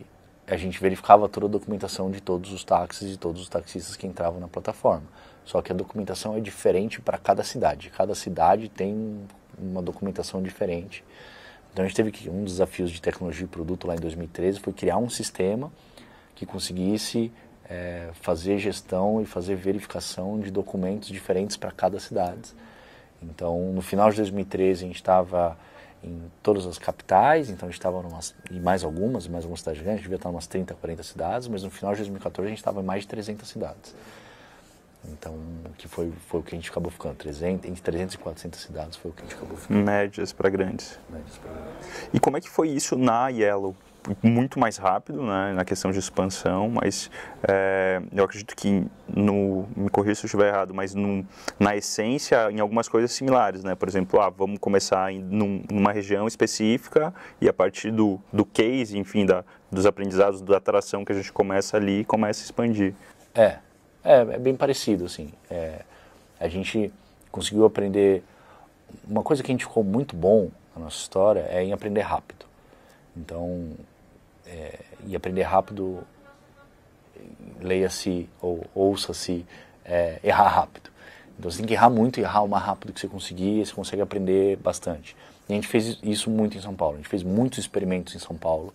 a gente verificava toda a documentação de todos os táxis e todos os taxistas que entravam na plataforma. Só que a documentação é diferente para cada cidade. Cada cidade tem uma documentação diferente. Então a gente teve que um dos desafios de tecnologia e produto lá em 2013 foi criar um sistema que conseguisse é, fazer gestão e fazer verificação de documentos diferentes para cada cidade. Então no final de 2013 a gente estava em todas as capitais, então a gente estava em mais algumas, mais algumas cidades grandes, a gente devia estar em umas 30, 40 cidades, mas no final de 2014 a gente estava em mais de 300 cidades. Então, que foi, foi o que a gente acabou ficando. 300, entre 300 e 400 cidades foi o que a gente acabou ficando. Médias para grandes. Médias para grandes. E como é que foi isso na Yellow? Muito mais rápido né, na questão de expansão, mas é, eu acredito que, no, me corrija se eu estiver errado, mas no, na essência, em algumas coisas similares. Né? Por exemplo, ah, vamos começar em num, numa região específica e a partir do, do case, enfim, da, dos aprendizados, da atração que a gente começa ali, começa a expandir. É, é, é bem parecido, assim. É, a gente conseguiu aprender. Uma coisa que a gente ficou muito bom na nossa história é em aprender rápido. Então, é, e aprender rápido, leia-se ou ouça-se, é, errar rápido. Então você tem que errar muito e errar o mais rápido que você conseguir, você consegue aprender bastante. E a gente fez isso muito em São Paulo, a gente fez muitos experimentos em São Paulo.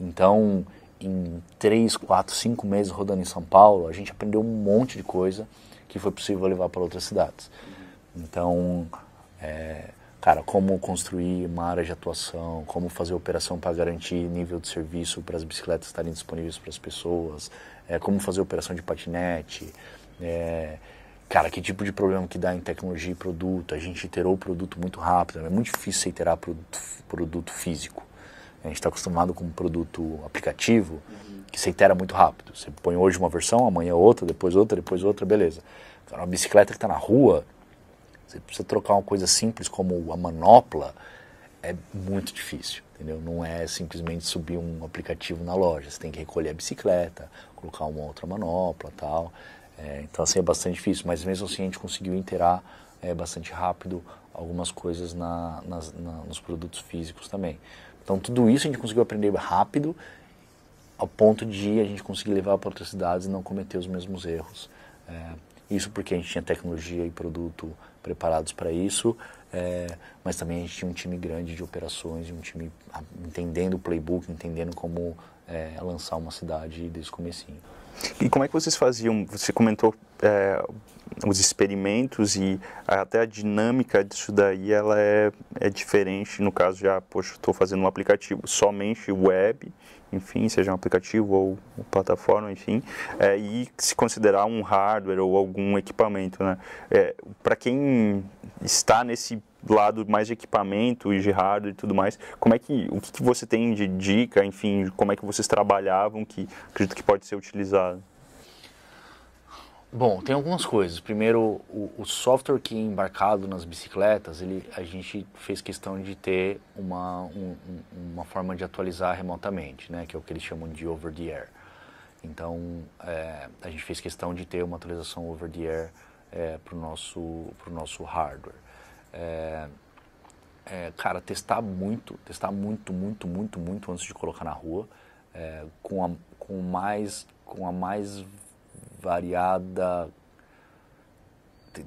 Então, em três, quatro, cinco meses rodando em São Paulo, a gente aprendeu um monte de coisa que foi possível levar para outras cidades. Então, é, cara, como construir uma área de atuação, como fazer operação para garantir nível de serviço para as bicicletas estarem disponíveis para as pessoas, é, como fazer operação de patinete, é, cara, que tipo de problema que dá em tecnologia e produto, a gente iterou o produto muito rápido, é muito difícil você iterar produto, produto físico. A gente está acostumado com um produto aplicativo uhum. que você itera muito rápido. Você põe hoje uma versão, amanhã outra, depois outra, depois outra, beleza. Uma bicicleta que está na rua, você precisa trocar uma coisa simples como a manopla, é muito difícil, entendeu? Não é simplesmente subir um aplicativo na loja. Você tem que recolher a bicicleta, colocar uma outra manopla tal. É, então, assim, é bastante difícil. Mas mesmo assim, a gente conseguiu interar é, bastante rápido algumas coisas na, nas, na, nos produtos físicos também. Então, tudo isso a gente conseguiu aprender rápido, ao ponto de a gente conseguir levar para outras cidades e não cometer os mesmos erros. É, isso porque a gente tinha tecnologia e produto preparados para isso, é, mas também a gente tinha um time grande de operações um time entendendo o playbook, entendendo como é, lançar uma cidade desde o comecinho. E como é que vocês faziam? Você comentou é, os experimentos e até a dinâmica disso daí ela é, é diferente. No caso, já, poxa, estou fazendo um aplicativo somente web, enfim, seja um aplicativo ou plataforma, enfim, é, e se considerar um hardware ou algum equipamento, né? É, Para quem está nesse lado mais de equipamento e de hardware e tudo mais, como é que o que, que você tem de dica, enfim, como é que vocês trabalhavam que acredito que pode ser utilizado? Bom, tem algumas coisas. Primeiro, o, o, software que é embarcado nas bicicletas, ele, a gente fez questão de ter uma, um, uma forma de atualizar remotamente, né, que é o que eles chamam de over the air. Então, é, a gente fez questão de ter uma atualização over the air é, para o nosso, pro nosso hardware. É, é, cara, testar muito, testar muito, muito, muito, muito antes de colocar na rua, é, com, a, com, mais, com a mais variada.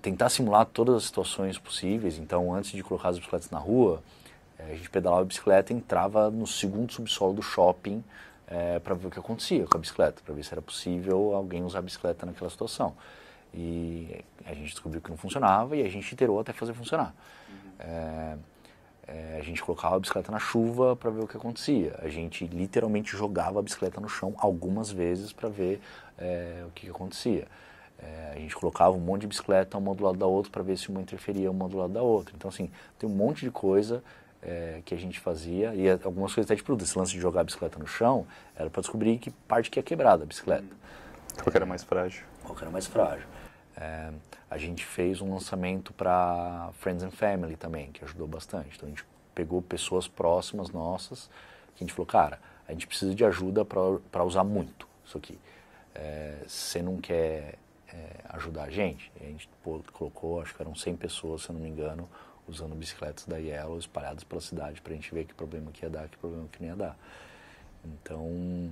Tentar simular todas as situações possíveis. Então, antes de colocar as bicicletas na rua, é, a gente pedalava a bicicleta e entrava no segundo subsolo do shopping é, para ver o que acontecia com a bicicleta, para ver se era possível alguém usar a bicicleta naquela situação. E a gente descobriu que não funcionava e a gente iterou até fazer funcionar. Uhum. É, é, a gente colocava a bicicleta na chuva para ver o que acontecia. A gente literalmente jogava a bicicleta no chão algumas vezes para ver é, o que, que acontecia. É, a gente colocava um monte de bicicleta uma do lado da outra para ver se uma interferia uma do lado da outra. Então, assim, tem um monte de coisa é, que a gente fazia e algumas coisas até de produto. Esse lance de jogar a bicicleta no chão era para descobrir que parte que é quebrada a bicicleta. Qual que era mais frágil? Qual que era mais frágil. É, a gente fez um lançamento para Friends and Family também, que ajudou bastante. Então a gente pegou pessoas próximas nossas, que a gente falou, cara, a gente precisa de ajuda para usar muito isso aqui. É, você não quer é, ajudar a gente? A gente pô, colocou, acho que eram 100 pessoas, se eu não me engano, usando bicicletas da Yellow espalhadas pela cidade para a gente ver que problema que ia dar, que problema que não ia dar. Então,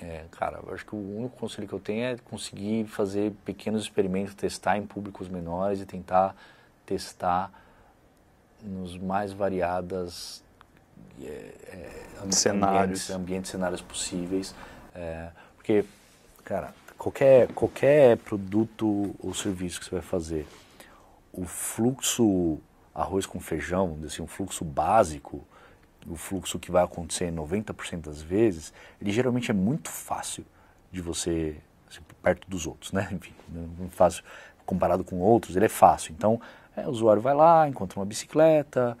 é, cara, eu acho que o único conselho que eu tenho é conseguir fazer pequenos experimentos, testar em públicos menores e tentar testar nos mais variadas é, é, cenários. Ambientes, ambientes, cenários possíveis. É, porque, cara, qualquer, qualquer produto ou serviço que você vai fazer, o fluxo arroz com feijão, assim, um fluxo básico, o fluxo que vai acontecer 90% das vezes, ele geralmente é muito fácil de você, assim, perto dos outros, né? Enfim, não fácil comparado com outros, ele é fácil. Então, é, o usuário vai lá, encontra uma bicicleta,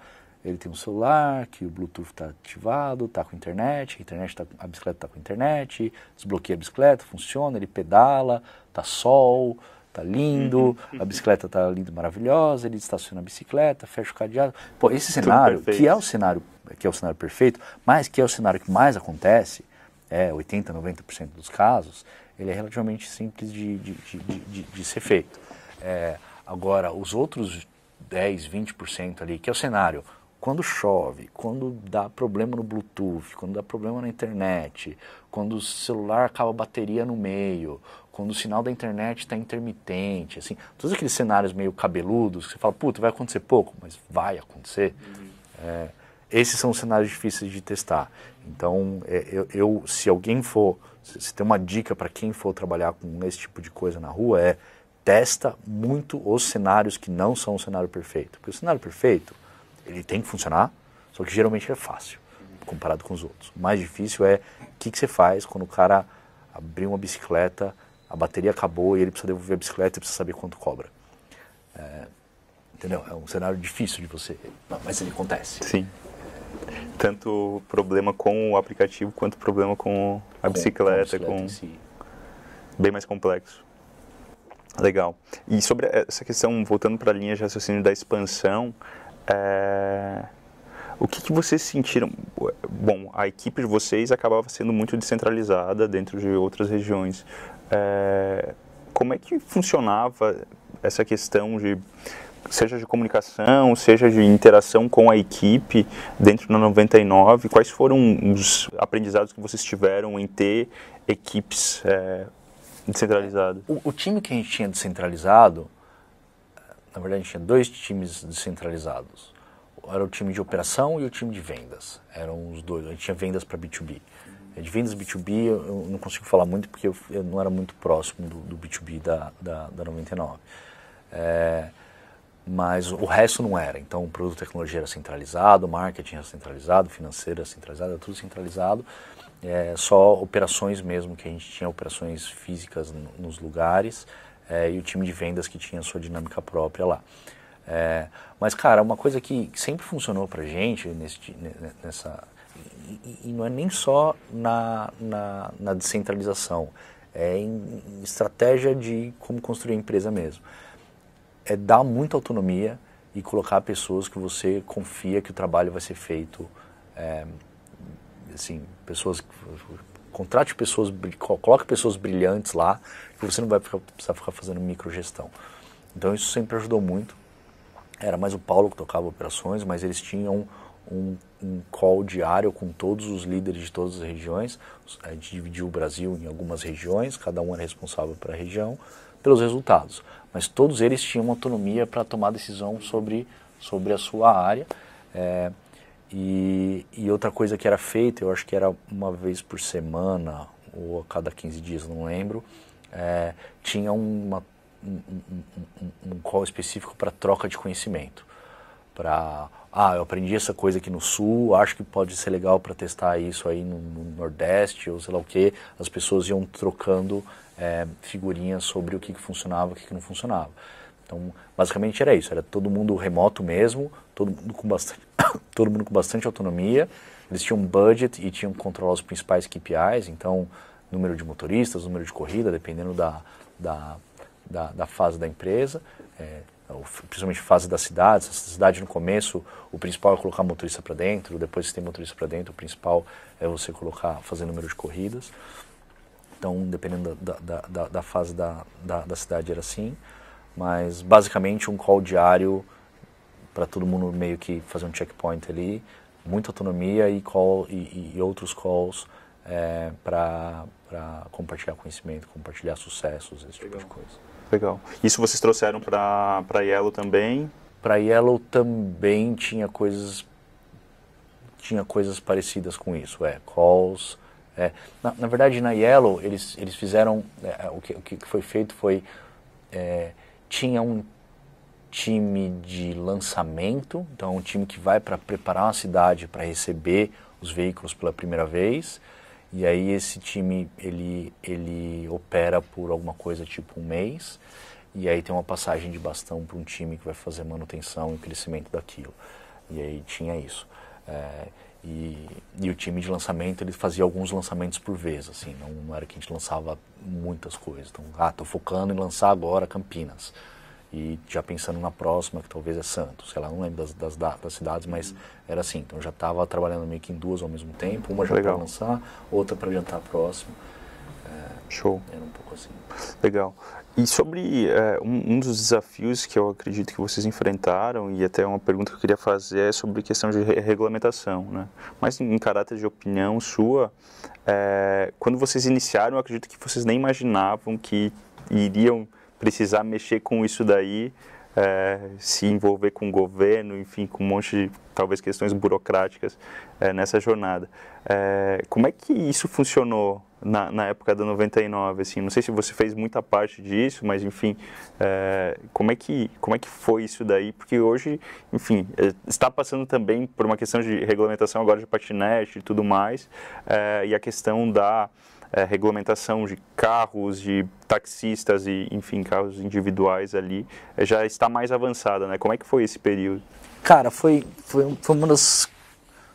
ele tem um celular, que o Bluetooth está ativado, está com internet, a, internet tá, a bicicleta está com internet, desbloqueia a bicicleta, funciona, ele pedala, está sol, tá lindo, uhum. a bicicleta tá linda, maravilhosa, ele estaciona a bicicleta, fecha o cadeado. Pô, esse cenário, que é o cenário, que é o cenário perfeito, mas que é o cenário que mais acontece, é 80, 90% dos casos, ele é relativamente simples de, de, de, de, de ser feito. É, agora, os outros 10, 20% ali, que é o cenário, quando chove, quando dá problema no Bluetooth, quando dá problema na internet, quando o celular acaba a bateria no meio, quando o sinal da internet está intermitente, assim, todos aqueles cenários meio cabeludos que você fala, puta, vai acontecer pouco, mas vai acontecer. Uhum. É, esses são os cenários difíceis de testar. Então, é, eu, eu se alguém for, se tem uma dica para quem for trabalhar com esse tipo de coisa na rua é testa muito os cenários que não são o cenário perfeito. Porque o cenário perfeito, ele tem que funcionar, só que geralmente é fácil comparado com os outros. O mais difícil é o que, que você faz quando o cara abriu uma bicicleta, a bateria acabou e ele precisa devolver a bicicleta e precisa saber quanto cobra. É, entendeu? É um cenário difícil de você, mas ele acontece. Sim. Tanto problema com o aplicativo quanto problema com a bicicleta, com, a bicicleta com... Si. bem mais complexo. Legal. E sobre essa questão, voltando para a linha de raciocínio da expansão, é... o que, que vocês sentiram? Bom, a equipe de vocês acabava sendo muito descentralizada dentro de outras regiões. É... Como é que funcionava essa questão de seja de comunicação, seja de interação com a equipe dentro da 99? Quais foram os aprendizados que vocês tiveram em ter equipes é, descentralizado. O, o, time que a gente tinha descentralizado, na verdade a gente tinha dois times descentralizados. Era o time de operação e o time de vendas. Eram os dois. A gente tinha vendas para B2B. De vendas B2B eu não consigo falar muito porque eu, não era muito próximo do, do B2B da, da, da 99. É, mas o resto não era. Então, o produto tecnologia era centralizado, o marketing era centralizado, financeiro era centralizado, era tudo centralizado é, só operações mesmo, que a gente tinha operações físicas nos lugares é, e o time de vendas que tinha sua dinâmica própria lá. É, mas, cara, uma coisa que sempre funcionou pra gente nesse, nessa. E, e não é nem só na, na, na descentralização, é em estratégia de como construir a empresa mesmo. É dar muita autonomia e colocar pessoas que você confia que o trabalho vai ser feito é, assim, pessoas contrate pessoas, coloque pessoas brilhantes lá, que você não vai ficar, precisar ficar fazendo microgestão. Então isso sempre ajudou muito. Era mais o Paulo que tocava operações, mas eles tinham um, um call diário com todos os líderes de todas as regiões. A gente dividiu o Brasil em algumas regiões, cada um era responsável para a região, pelos resultados. Mas todos eles tinham autonomia para tomar decisão sobre, sobre a sua área. É, e, e, outra coisa que era feita, eu acho que era uma vez por semana, ou a cada 15 dias, não lembro, é, tinha uma, um, um, um call específico para troca de conhecimento. Para, ah, eu aprendi essa coisa aqui no Sul, acho que pode ser legal para testar isso aí no, no, Nordeste, ou sei lá o que. As pessoas iam trocando é, figurinhas sobre o que, que funcionava o que, que não funcionava. Então, basicamente era isso, era todo mundo remoto mesmo, todo mundo com bastante, todo mundo com bastante autonomia. Eles tinham um budget e tinham que controlar os principais KPIs, então número de motoristas, número de corrida, dependendo da, da, da, da fase da empresa, é, principalmente fase da cidade. Se a cidade no começo, o principal é colocar motorista para dentro, depois se tem motorista para dentro, o principal é você colocar, fazer número de corridas. Então, dependendo da, da, da, da fase da, da, da cidade era assim, mas basicamente um call diário para todo mundo meio que fazer um checkpoint ali, muita autonomia e, call, e, e outros calls é, para compartilhar conhecimento, compartilhar sucessos, esse Legal. tipo de coisa. Legal. Isso vocês trouxeram para Yellow também? Para Yellow também tinha coisas tinha coisas parecidas com isso, é calls. É. Na, na verdade, na Yellow eles eles fizeram é, o, que, o que foi feito foi é, tinha um time de lançamento, então um time que vai para preparar uma cidade para receber os veículos pela primeira vez. E aí esse time ele ele opera por alguma coisa tipo um mês. E aí tem uma passagem de bastão para um time que vai fazer manutenção e crescimento daquilo. E aí tinha isso. É, e, e, o time de lançamento ele fazia alguns lançamentos por vez, assim, não, não era que a gente lançava muitas coisas. Então, ah, estou focando em lançar agora Campinas e já pensando na próxima, que talvez é Santos, sei lá, não lembro das, das, das cidades, mas uhum. era assim. Então já estava trabalhando meio que em duas ao mesmo tempo, uma já para lançar, outra para adiantar a próxima. É, Show. Era um pouco assim. Legal. E sobre é, um, um, dos desafios que eu acredito que vocês enfrentaram, e até uma pergunta que eu queria fazer é sobre questão de re regulamentação, né? Mas em, em caráter de opinião sua, é, quando vocês iniciaram, eu acredito que vocês nem imaginavam que iriam precisar mexer com isso daí, é, se envolver com o governo, enfim, com um monte de, talvez, questões burocráticas é, nessa jornada. É, como é que isso funcionou na, na, época da 99, assim, não sei se você fez muita parte disso, mas enfim, é, como, é que, como é que foi isso daí? Porque hoje, enfim, é, está passando também por uma questão de regulamentação agora de patinete e tudo mais, é, e a questão da é, regulamentação de carros, de taxistas e, enfim, carros individuais ali, é, já está mais avançada, né? Como é que foi esse período? Cara, foi, foi, foi uma das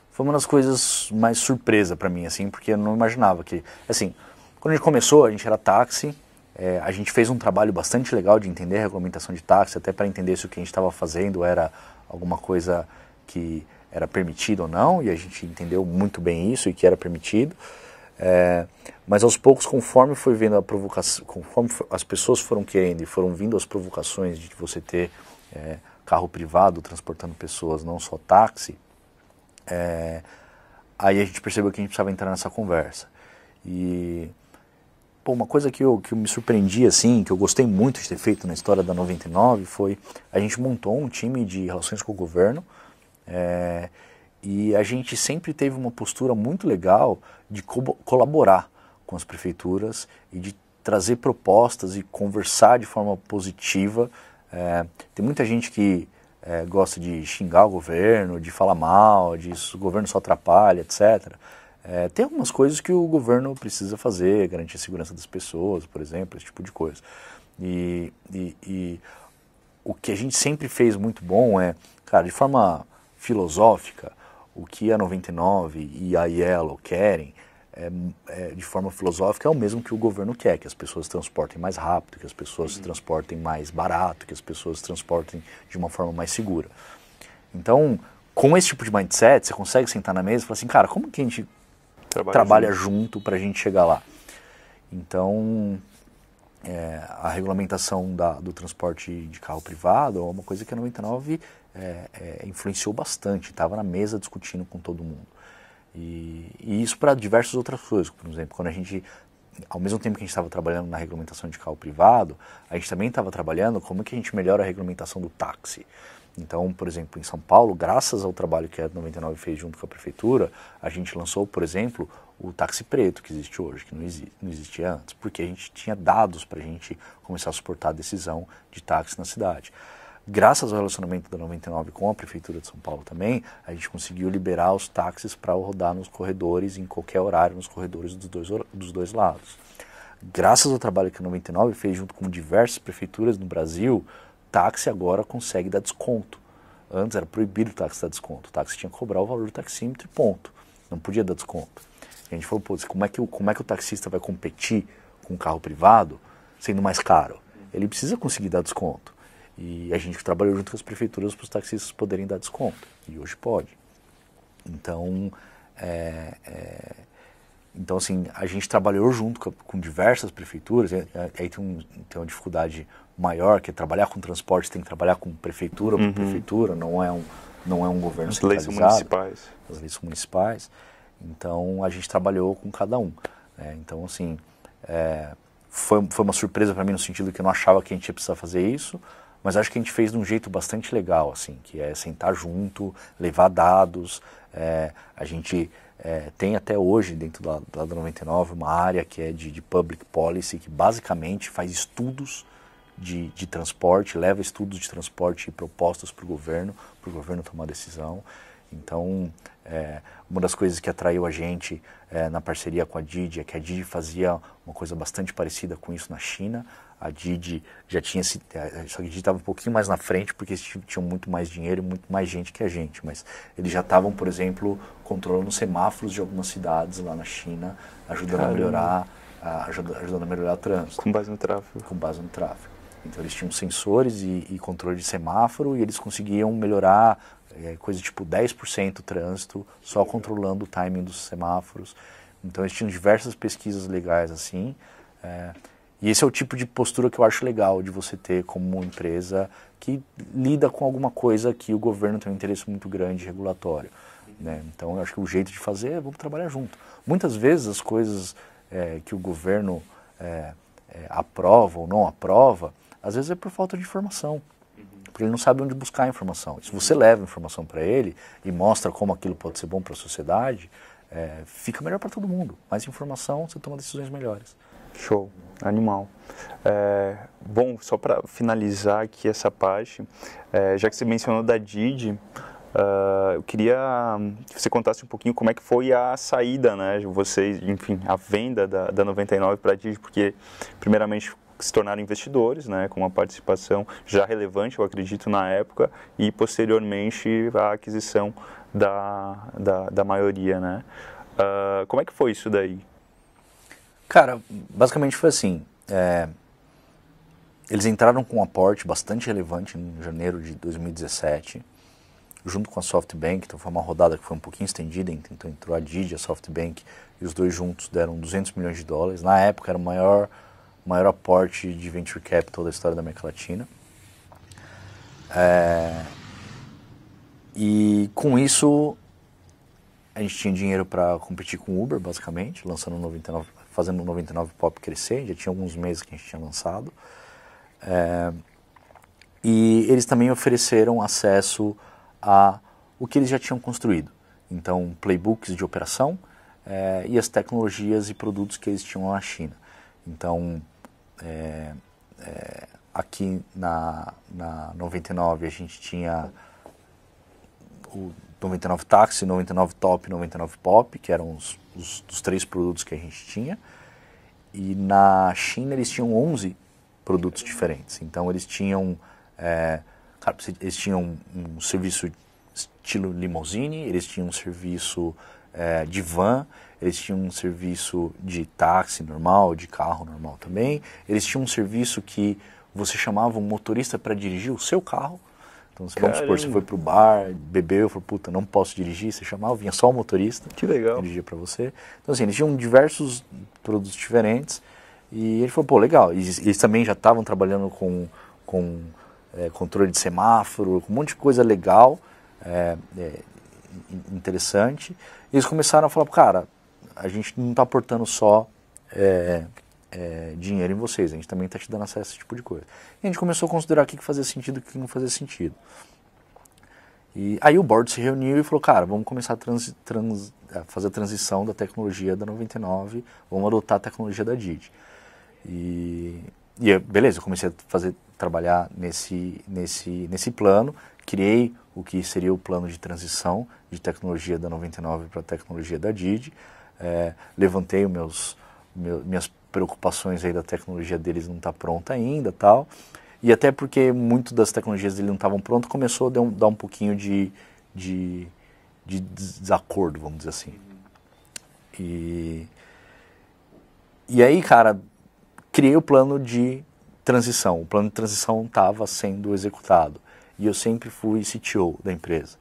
foi uma das coisas mais surpresa para mim, assim, porque eu não imaginava que, assim, quando a gente começou, a gente era táxi, é, a gente fez um trabalho bastante legal de entender a regulamentação de táxi, até para entender se o que a gente estava fazendo era alguma coisa que era permitido ou não, e a gente entendeu muito bem isso e que era permitido. É, mas aos poucos, conforme foi vendo a provocação, conforme as pessoas foram querendo e foram vindo as provocações de você ter é, carro privado transportando pessoas, não só táxi, é, aí a gente percebeu que a gente precisava entrar nessa conversa. E pô, uma coisa que eu, que eu me surpreendi, assim, que eu gostei muito de ter feito na história da 99 foi a gente montou um time de relações com o governo é, e a gente sempre teve uma postura muito legal de co colaborar com as prefeituras e de trazer propostas e conversar de forma positiva. É, tem muita gente que é, gosta de xingar o governo, de falar mal, de o governo só atrapalha, etc. É, tem algumas coisas que o governo precisa fazer, garantir a segurança das pessoas, por exemplo, esse tipo de coisa. E, e, e o que a gente sempre fez muito bom é, cara, de forma filosófica, o que a 99 e a Yellow querem é, é, de forma filosófica é o mesmo que o governo quer, que as pessoas transportem mais rápido, que as pessoas uhum. transportem mais barato, que as pessoas transportem de uma forma mais segura. Então, com esse tipo de mindset, você consegue sentar na mesa e falar assim, cara, como que a gente trabalha, trabalha junto, junto para a gente chegar lá? Então, é, a regulamentação da, do transporte de carro privado é uma coisa que a 99 é, é, influenciou bastante, estava na mesa discutindo com todo mundo. E, e isso para diversas outras coisas, por exemplo, quando a gente, ao mesmo tempo que a gente estava trabalhando na regulamentação de carro privado, a gente também estava trabalhando como que a gente melhora a regulamentação do táxi. Então, por exemplo, em São Paulo, graças ao trabalho que a 99 fez junto com a prefeitura, a gente lançou, por exemplo, o táxi preto que existe hoje, que não, exi não existia antes, porque a gente tinha dados para a gente começar a suportar a decisão de táxi na cidade graças ao relacionamento da 99 com a Prefeitura de São Paulo também, a gente conseguiu liberar os táxis para rodar nos corredores, em qualquer horário, nos corredores dos dois, dos dois lados. Graças ao trabalho que a 99 fez junto com diversas prefeituras no Brasil, táxi agora consegue dar desconto. Antes era proibido o táxi dar desconto. O táxi tinha que cobrar o valor do taxímetro e ponto. Não podia dar desconto. a gente falou, pô, como é, que, como é que o taxista vai competir com um carro privado sendo mais caro? Ele precisa conseguir dar desconto. E a gente trabalhou junto com as prefeituras para os taxistas poderem dar desconto. E hoje pode. Então, é, é, então assim, a gente trabalhou junto com, com diversas prefeituras. Aí tem, um, tem uma dificuldade maior, que é trabalhar com transporte, tem que trabalhar com prefeitura uhum. por prefeitura, não é um, não é um governo As leis municipais. As leis municipais. Então, a gente trabalhou com cada um. Né? Então, assim, é, foi, foi uma surpresa para mim no sentido que eu não achava que a gente ia precisar fazer isso, mas acho que a gente fez de um jeito bastante legal, assim, que é sentar junto, levar dados. É, a gente é, tem até hoje, dentro da, da 99, uma área que é de, de public policy, que basicamente faz estudos de, de transporte, leva estudos de transporte e propostas para o governo, para o governo tomar decisão. Então, é, uma das coisas que atraiu a gente é, na parceria com a Didi é que a Didi fazia uma coisa bastante parecida com isso na China. A Didi já tinha se. Só que a Didi estava um pouquinho mais na frente, porque eles tinham muito mais dinheiro e muito mais gente que a gente. Mas eles já estavam, por exemplo, controlando semáforos de algumas cidades lá na China, ajudando Caramba. a melhorar, ajudando a melhorar o trânsito. Com base no tráfego. Com base no tráfego. Então eles tinham sensores e, e controle de semáforo e eles conseguiam melhorar é, coisa tipo 10% o trânsito, só controlando o timing dos semáforos. Então eles tinham diversas pesquisas legais assim. É, e esse é o tipo de postura que eu acho legal de você ter como empresa que lida com alguma coisa que o governo tem um interesse muito grande regulatório. Né? Então eu acho que o jeito de fazer é vamos trabalhar junto. Muitas vezes as coisas é, que o governo é, é, aprova ou não aprova, às vezes é por falta de informação porque ele não sabe onde buscar a informação. se você leva a informação para ele e mostra como aquilo pode ser bom para a sociedade, é, fica melhor para todo mundo. Mais informação, você toma decisões melhores. Show, animal. É, bom, só para finalizar aqui essa parte, é, já que você mencionou da Didi, uh, eu queria que você contasse um pouquinho como é que foi a saída, né, vocês, enfim, a venda da, da 99 para a Didi, porque primeiramente se tornaram investidores, né, com uma participação já relevante, eu acredito, na época, e posteriormente a aquisição da, da, da maioria, né. Uh, como é que foi isso daí? Cara, basicamente foi assim. É, eles entraram com um aporte bastante relevante em janeiro de 2017, junto com a SoftBank. Então foi uma rodada que foi um pouquinho estendida. Então entrou a Didi, a SoftBank, e os dois juntos deram 200 milhões de dólares. Na época era o maior, maior aporte de venture capital da história da América Latina. É, e com isso a gente tinha dinheiro para competir com o Uber, basicamente, lançando 99 fazendo o 99 Pop crescer, já tinha alguns meses que a gente tinha lançado. É, e eles também ofereceram acesso a o que eles já tinham construído. Então, playbooks de operação é, e as tecnologias e produtos que eles tinham na China. Então, é, é aqui na, na 99 a gente tinha o 99 Taxi, 99 Top, 99 Pop, que eram os, os, os três produtos que a gente tinha. E na China eles tinham 11 produtos diferentes. Então eles tinham, é, eles tinham um serviço estilo limousine, eles tinham um serviço é, de van, eles tinham um serviço de táxi normal, de carro normal também. Eles tinham um serviço que você chamava um motorista para dirigir o seu carro então, se vamos supor, você foi pro bar, bebeu, falou, puta, não posso dirigir, você chamava, vinha só o motorista. Que legal. Dirigia para você. Então, assim, eles tinham diversos produtos diferentes. E ele falou, pô, legal. E eles também já estavam trabalhando com, com é, controle de semáforo, com um monte de coisa legal, é, é, interessante. E eles começaram a falar, cara, a gente não está aportando só é, dinheiro em vocês, a gente também está te dando acesso a esse tipo de coisa. E a gente começou a considerar o que fazia sentido e o que não fazia sentido. E aí o board se reuniu e falou, cara, vamos começar a, trans, trans, fazer a transição da tecnologia da 99, vamos adotar a tecnologia da Didi. E, e beleza, eu comecei a fazer, trabalhar nesse, nesse, nesse plano, criei o que seria o plano de transição de tecnologia da 99 para a tecnologia da Didi, é, levantei meus, meus, minhas preocupações aí da tecnologia deles não está pronta ainda tal. E até porque muito das tecnologias dele não estavam prontas, começou a um, dar um pouquinho de, de, de, desacordo, vamos dizer assim. E, e aí, cara, criei o plano de transição. O plano de transição estava sendo executado. E eu sempre fui CTO da empresa.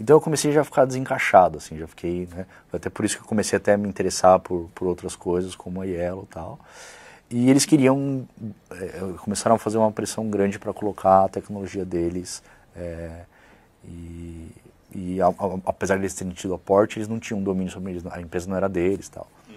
Então eu comecei já a ficar desencaixado, assim, já fiquei, né? Até por isso que eu comecei até a me interessar por, por outras coisas, como a Yellow e tal. E eles queriam, é, começaram a fazer uma pressão grande para colocar a tecnologia deles. É, e, e a, a, apesar de eles terem tido aporte, eles não tinham domínio sobre eles, a empresa não era deles tal. Uhum.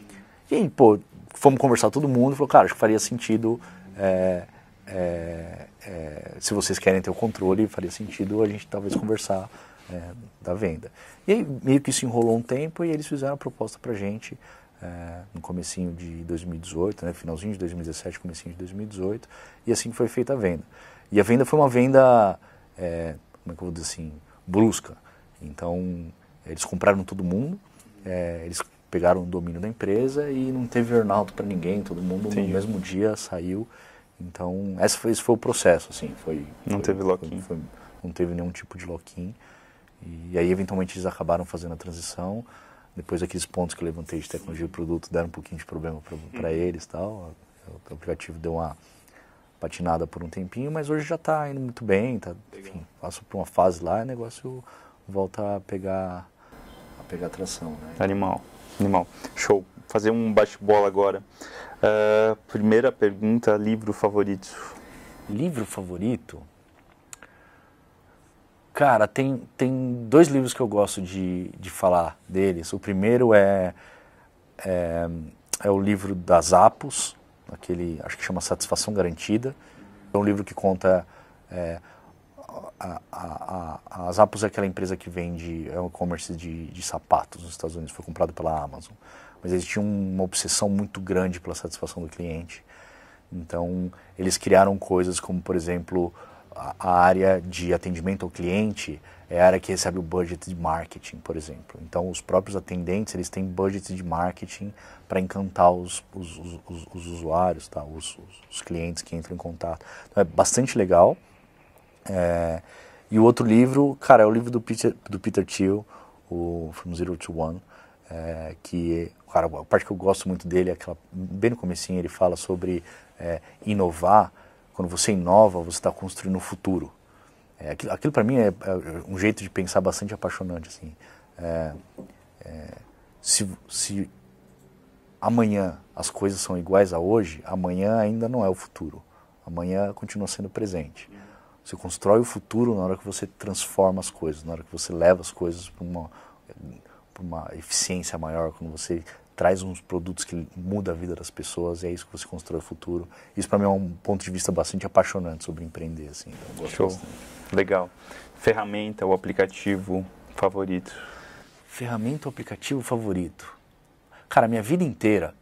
E aí, pô, fomos conversar todo mundo, falou, cara, acho que faria sentido, é, é, é, se vocês querem ter o controle, faria sentido a gente talvez conversar é, da venda. E aí, meio que se enrolou um tempo e eles fizeram a proposta para a gente é, no comecinho de 2018, né, finalzinho de 2017, comecinho de 2018, e assim foi feita a venda. E a venda foi uma venda, é, como é que eu vou dizer assim, brusca. Então, eles compraram todo mundo, é, eles pegaram o domínio da empresa e não teve earnout para ninguém, todo mundo no mesmo dia saiu. Então, esse foi, esse foi o processo, assim, foi... Não foi, teve lock-in. Não teve nenhum tipo de lock-in. E aí, eventualmente, eles acabaram fazendo a transição. Depois daqueles pontos que eu levantei de tecnologia e produto, deram um pouquinho de problema para uhum. eles tal. O aplicativo deu uma patinada por um tempinho, mas hoje já está indo muito bem. Tá, enfim, passo por uma fase lá e o negócio volta a pegar a pegar tração. Né? Animal, animal. Show. Fazer um bate-bola agora. Uh, primeira pergunta, livro favorito? Livro favorito? Cara, tem, tem dois livros que eu gosto de, de falar deles. O primeiro é, é, é o livro das Apos, aquele, acho que chama Satisfação Garantida. É um livro que conta é, a, a, a, a Zappos é aquela empresa que vende, é um e-commerce de, de sapatos nos Estados Unidos, foi comprado pela Amazon. Mas eles tinham uma obsessão muito grande pela satisfação do cliente. Então, eles criaram coisas como, por exemplo, a, área de atendimento ao cliente é a área que recebe o budget de marketing, por exemplo. Então, os próprios atendentes, eles têm budget de marketing para encantar os, os, os, os usuários, tá? os, os, clientes que entram em contato. Então, é bastante legal. É, e o outro livro, cara, é o livro do Peter, do Peter Thiel, o From Zero to One, é, que, cara, a parte que eu gosto muito dele é aquela, bem no comecinho ele fala sobre é, inovar. Quando você inova, você está construindo o futuro. É, aquilo, aquilo para mim é, é, um jeito de pensar bastante apaixonante, assim. É, é, se, se amanhã as coisas são iguais a hoje, amanhã ainda não é o futuro. Amanhã continua sendo presente. Você constrói o futuro na hora que você transforma as coisas, na hora que você leva as coisas para uma, uma eficiência maior, quando você traz uns produtos que mudam a vida das pessoas, e é isso que você constrói o futuro. Isso para mim é um ponto de vista bastante apaixonante sobre empreender. Assim, então Show. Bastante. Legal. Ferramenta ou aplicativo favorito? Ferramenta ou aplicativo favorito? Cara, minha vida inteira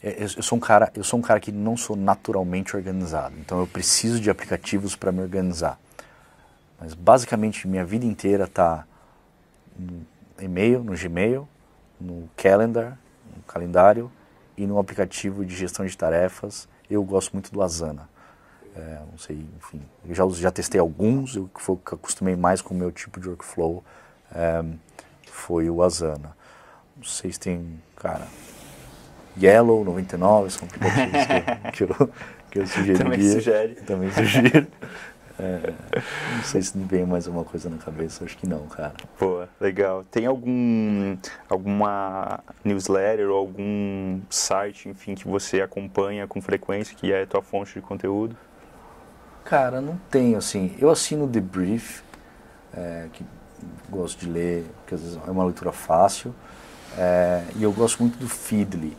é, eu, sou um cara, eu sou um cara que não sou naturalmente organizado, então eu preciso de aplicativos para me organizar. Mas basicamente minha vida inteira está no e-mail, no Gmail, no Calendar, calendário e no aplicativo de gestão de tarefas. Eu gosto muito do Asana. É, não sei, enfim, eu já, já testei alguns, eu que acostumei mais com o meu tipo de workflow é, foi o Asana. Não sei se tem, cara, Yellow 99, são aplicativos que, eu, que, eu, que eu sugeriria. Também sugere. Também sugiro. É, não sei se me vem mais uma coisa na cabeça, acho que não, cara. Pô, legal. Tem algum alguma newsletter ou algum site, enfim, que você acompanha com frequência, que é a tua fonte de conteúdo? Cara, não tenho, assim. Eu assino o The Brief, é, que gosto de ler, porque às vezes é uma leitura fácil. É, e eu gosto muito do Feedly.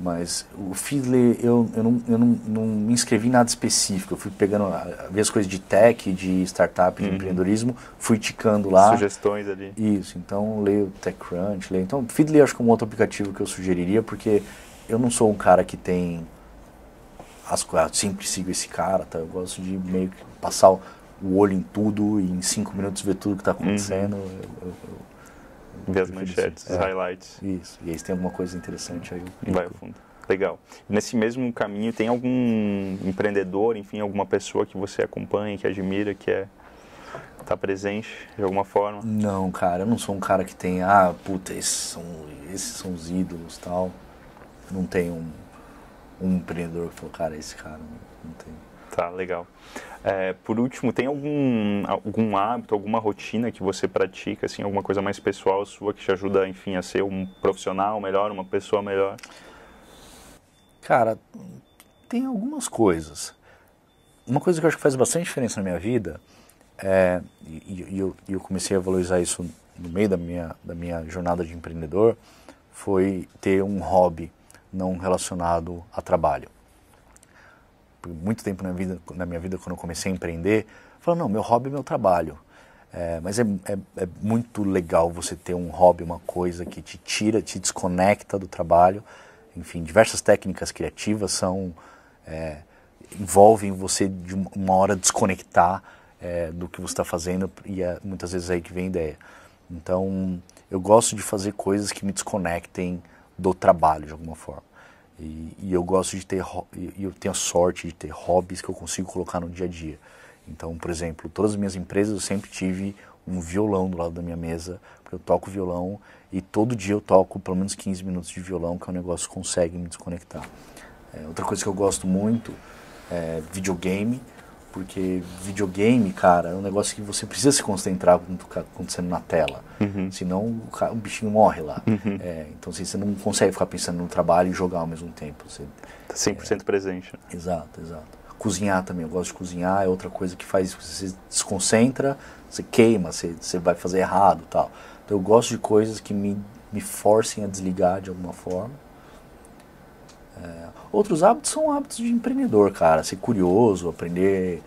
Mas o Feedly, eu, eu, não, eu não, não me inscrevi em nada específico. Eu fui pegando, ver as coisas de tech, de startup, de uhum. empreendedorismo, fui ticando lá. Sugestões ali. Isso, então leio TechCrunch, leio. Então, Feedly acho que é um outro aplicativo que eu sugeriria, porque eu não sou um cara que tem as coisas, sempre sigo esse cara, tá? Eu gosto de meio que passar o olho em tudo e em cinco minutos ver tudo que está acontecendo. Uhum. Eu, eu, Ver as manchetes, os é, highlights. Isso. E aí se tem alguma coisa interessante aí. Vai ao fundo. Legal. Nesse mesmo caminho, tem algum empreendedor, enfim, alguma pessoa que você acompanha, que admira, que é tá presente de alguma forma? Não, cara, eu não sou um cara que tem, ah, puta, esses são, esses são os ídolos tal. Não tem um, um empreendedor que falou, cara, esse cara, não tem. Tá, legal. É, por último, tem algum, algum hábito, alguma rotina que você pratica, assim, alguma coisa mais pessoal sua que te ajuda, enfim, a ser um profissional melhor, uma pessoa melhor? Cara, tem algumas coisas. Uma coisa que eu acho que faz bastante diferença na minha vida, é, e, e eu, eu, comecei a valorizar isso no meio da minha, da minha jornada de empreendedor, foi ter um hobby não relacionado a trabalho muito tempo na, vida, na minha vida, quando eu comecei a empreender, falando, não, meu hobby é meu trabalho. É, mas é, é, é, muito legal você ter um hobby, uma coisa que te tira, te desconecta do trabalho. Enfim, diversas técnicas criativas são é, envolvem você de uma hora desconectar é, do que você está fazendo e é muitas vezes aí que vem a ideia. Então, eu gosto de fazer coisas que me desconectem do trabalho de alguma forma. E, e, eu gosto de ter, e eu tenho a sorte de ter hobbies que eu consigo colocar no dia a dia. Então, por exemplo, todas as minhas empresas eu sempre tive um violão do lado da minha mesa, porque eu toco violão e todo dia eu toco pelo menos 15 minutos de violão, que é um negócio que consegue me desconectar. É, outra coisa que eu gosto muito é videogame porque videogame, cara, é um negócio que você precisa se concentrar com o que está acontecendo na tela. Uhum. Senão o, cara, o, bichinho morre lá. Uhum. É, então assim, você não consegue ficar pensando no trabalho e jogar ao mesmo tempo. Você, tá 100% é, presente. Né? Exato, exato. Cozinhar também, eu gosto de cozinhar, é outra coisa que faz, você se desconcentra, você queima, você, você vai fazer errado tal. Então eu gosto de coisas que me, me forcem a desligar de alguma forma. É, outros hábitos são hábitos de empreendedor, cara. Ser curioso, aprender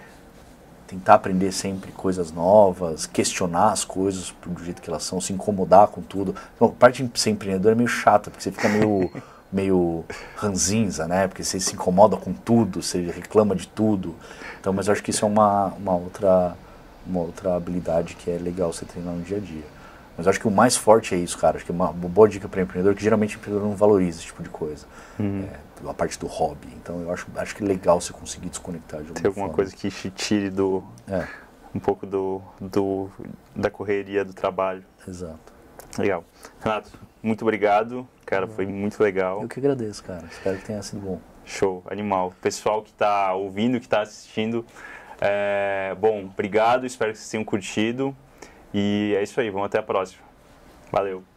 tentar aprender sempre coisas novas, questionar as coisas do jeito que elas são, se incomodar com tudo. A parte de ser empreendedor é meio chata, porque você fica meio, meio ranzinza, né? Porque você se incomoda com tudo, você reclama de tudo. Então, mas eu acho que isso é uma, uma, outra, uma outra habilidade que é legal você treinar no dia a dia. Mas eu acho que o mais forte é isso, cara. Acho que é uma, uma boa dica para empreendedor, que geralmente o empreendedor não valoriza esse tipo de coisa. Uhum. É, a parte do hobby. Então eu acho, acho que é legal você conseguir desconectar de alguma Tem alguma forma. coisa que te tire do. É. Um pouco do, do, da correria do trabalho. Exato. Legal. Renato, muito obrigado. Cara, foi muito legal. Eu que agradeço, cara. Espero que tenha sido bom. Show, animal. Pessoal que está ouvindo, que está assistindo, é... bom, obrigado. Espero que vocês tenham curtido. E é isso aí, vamos até a próxima. Valeu!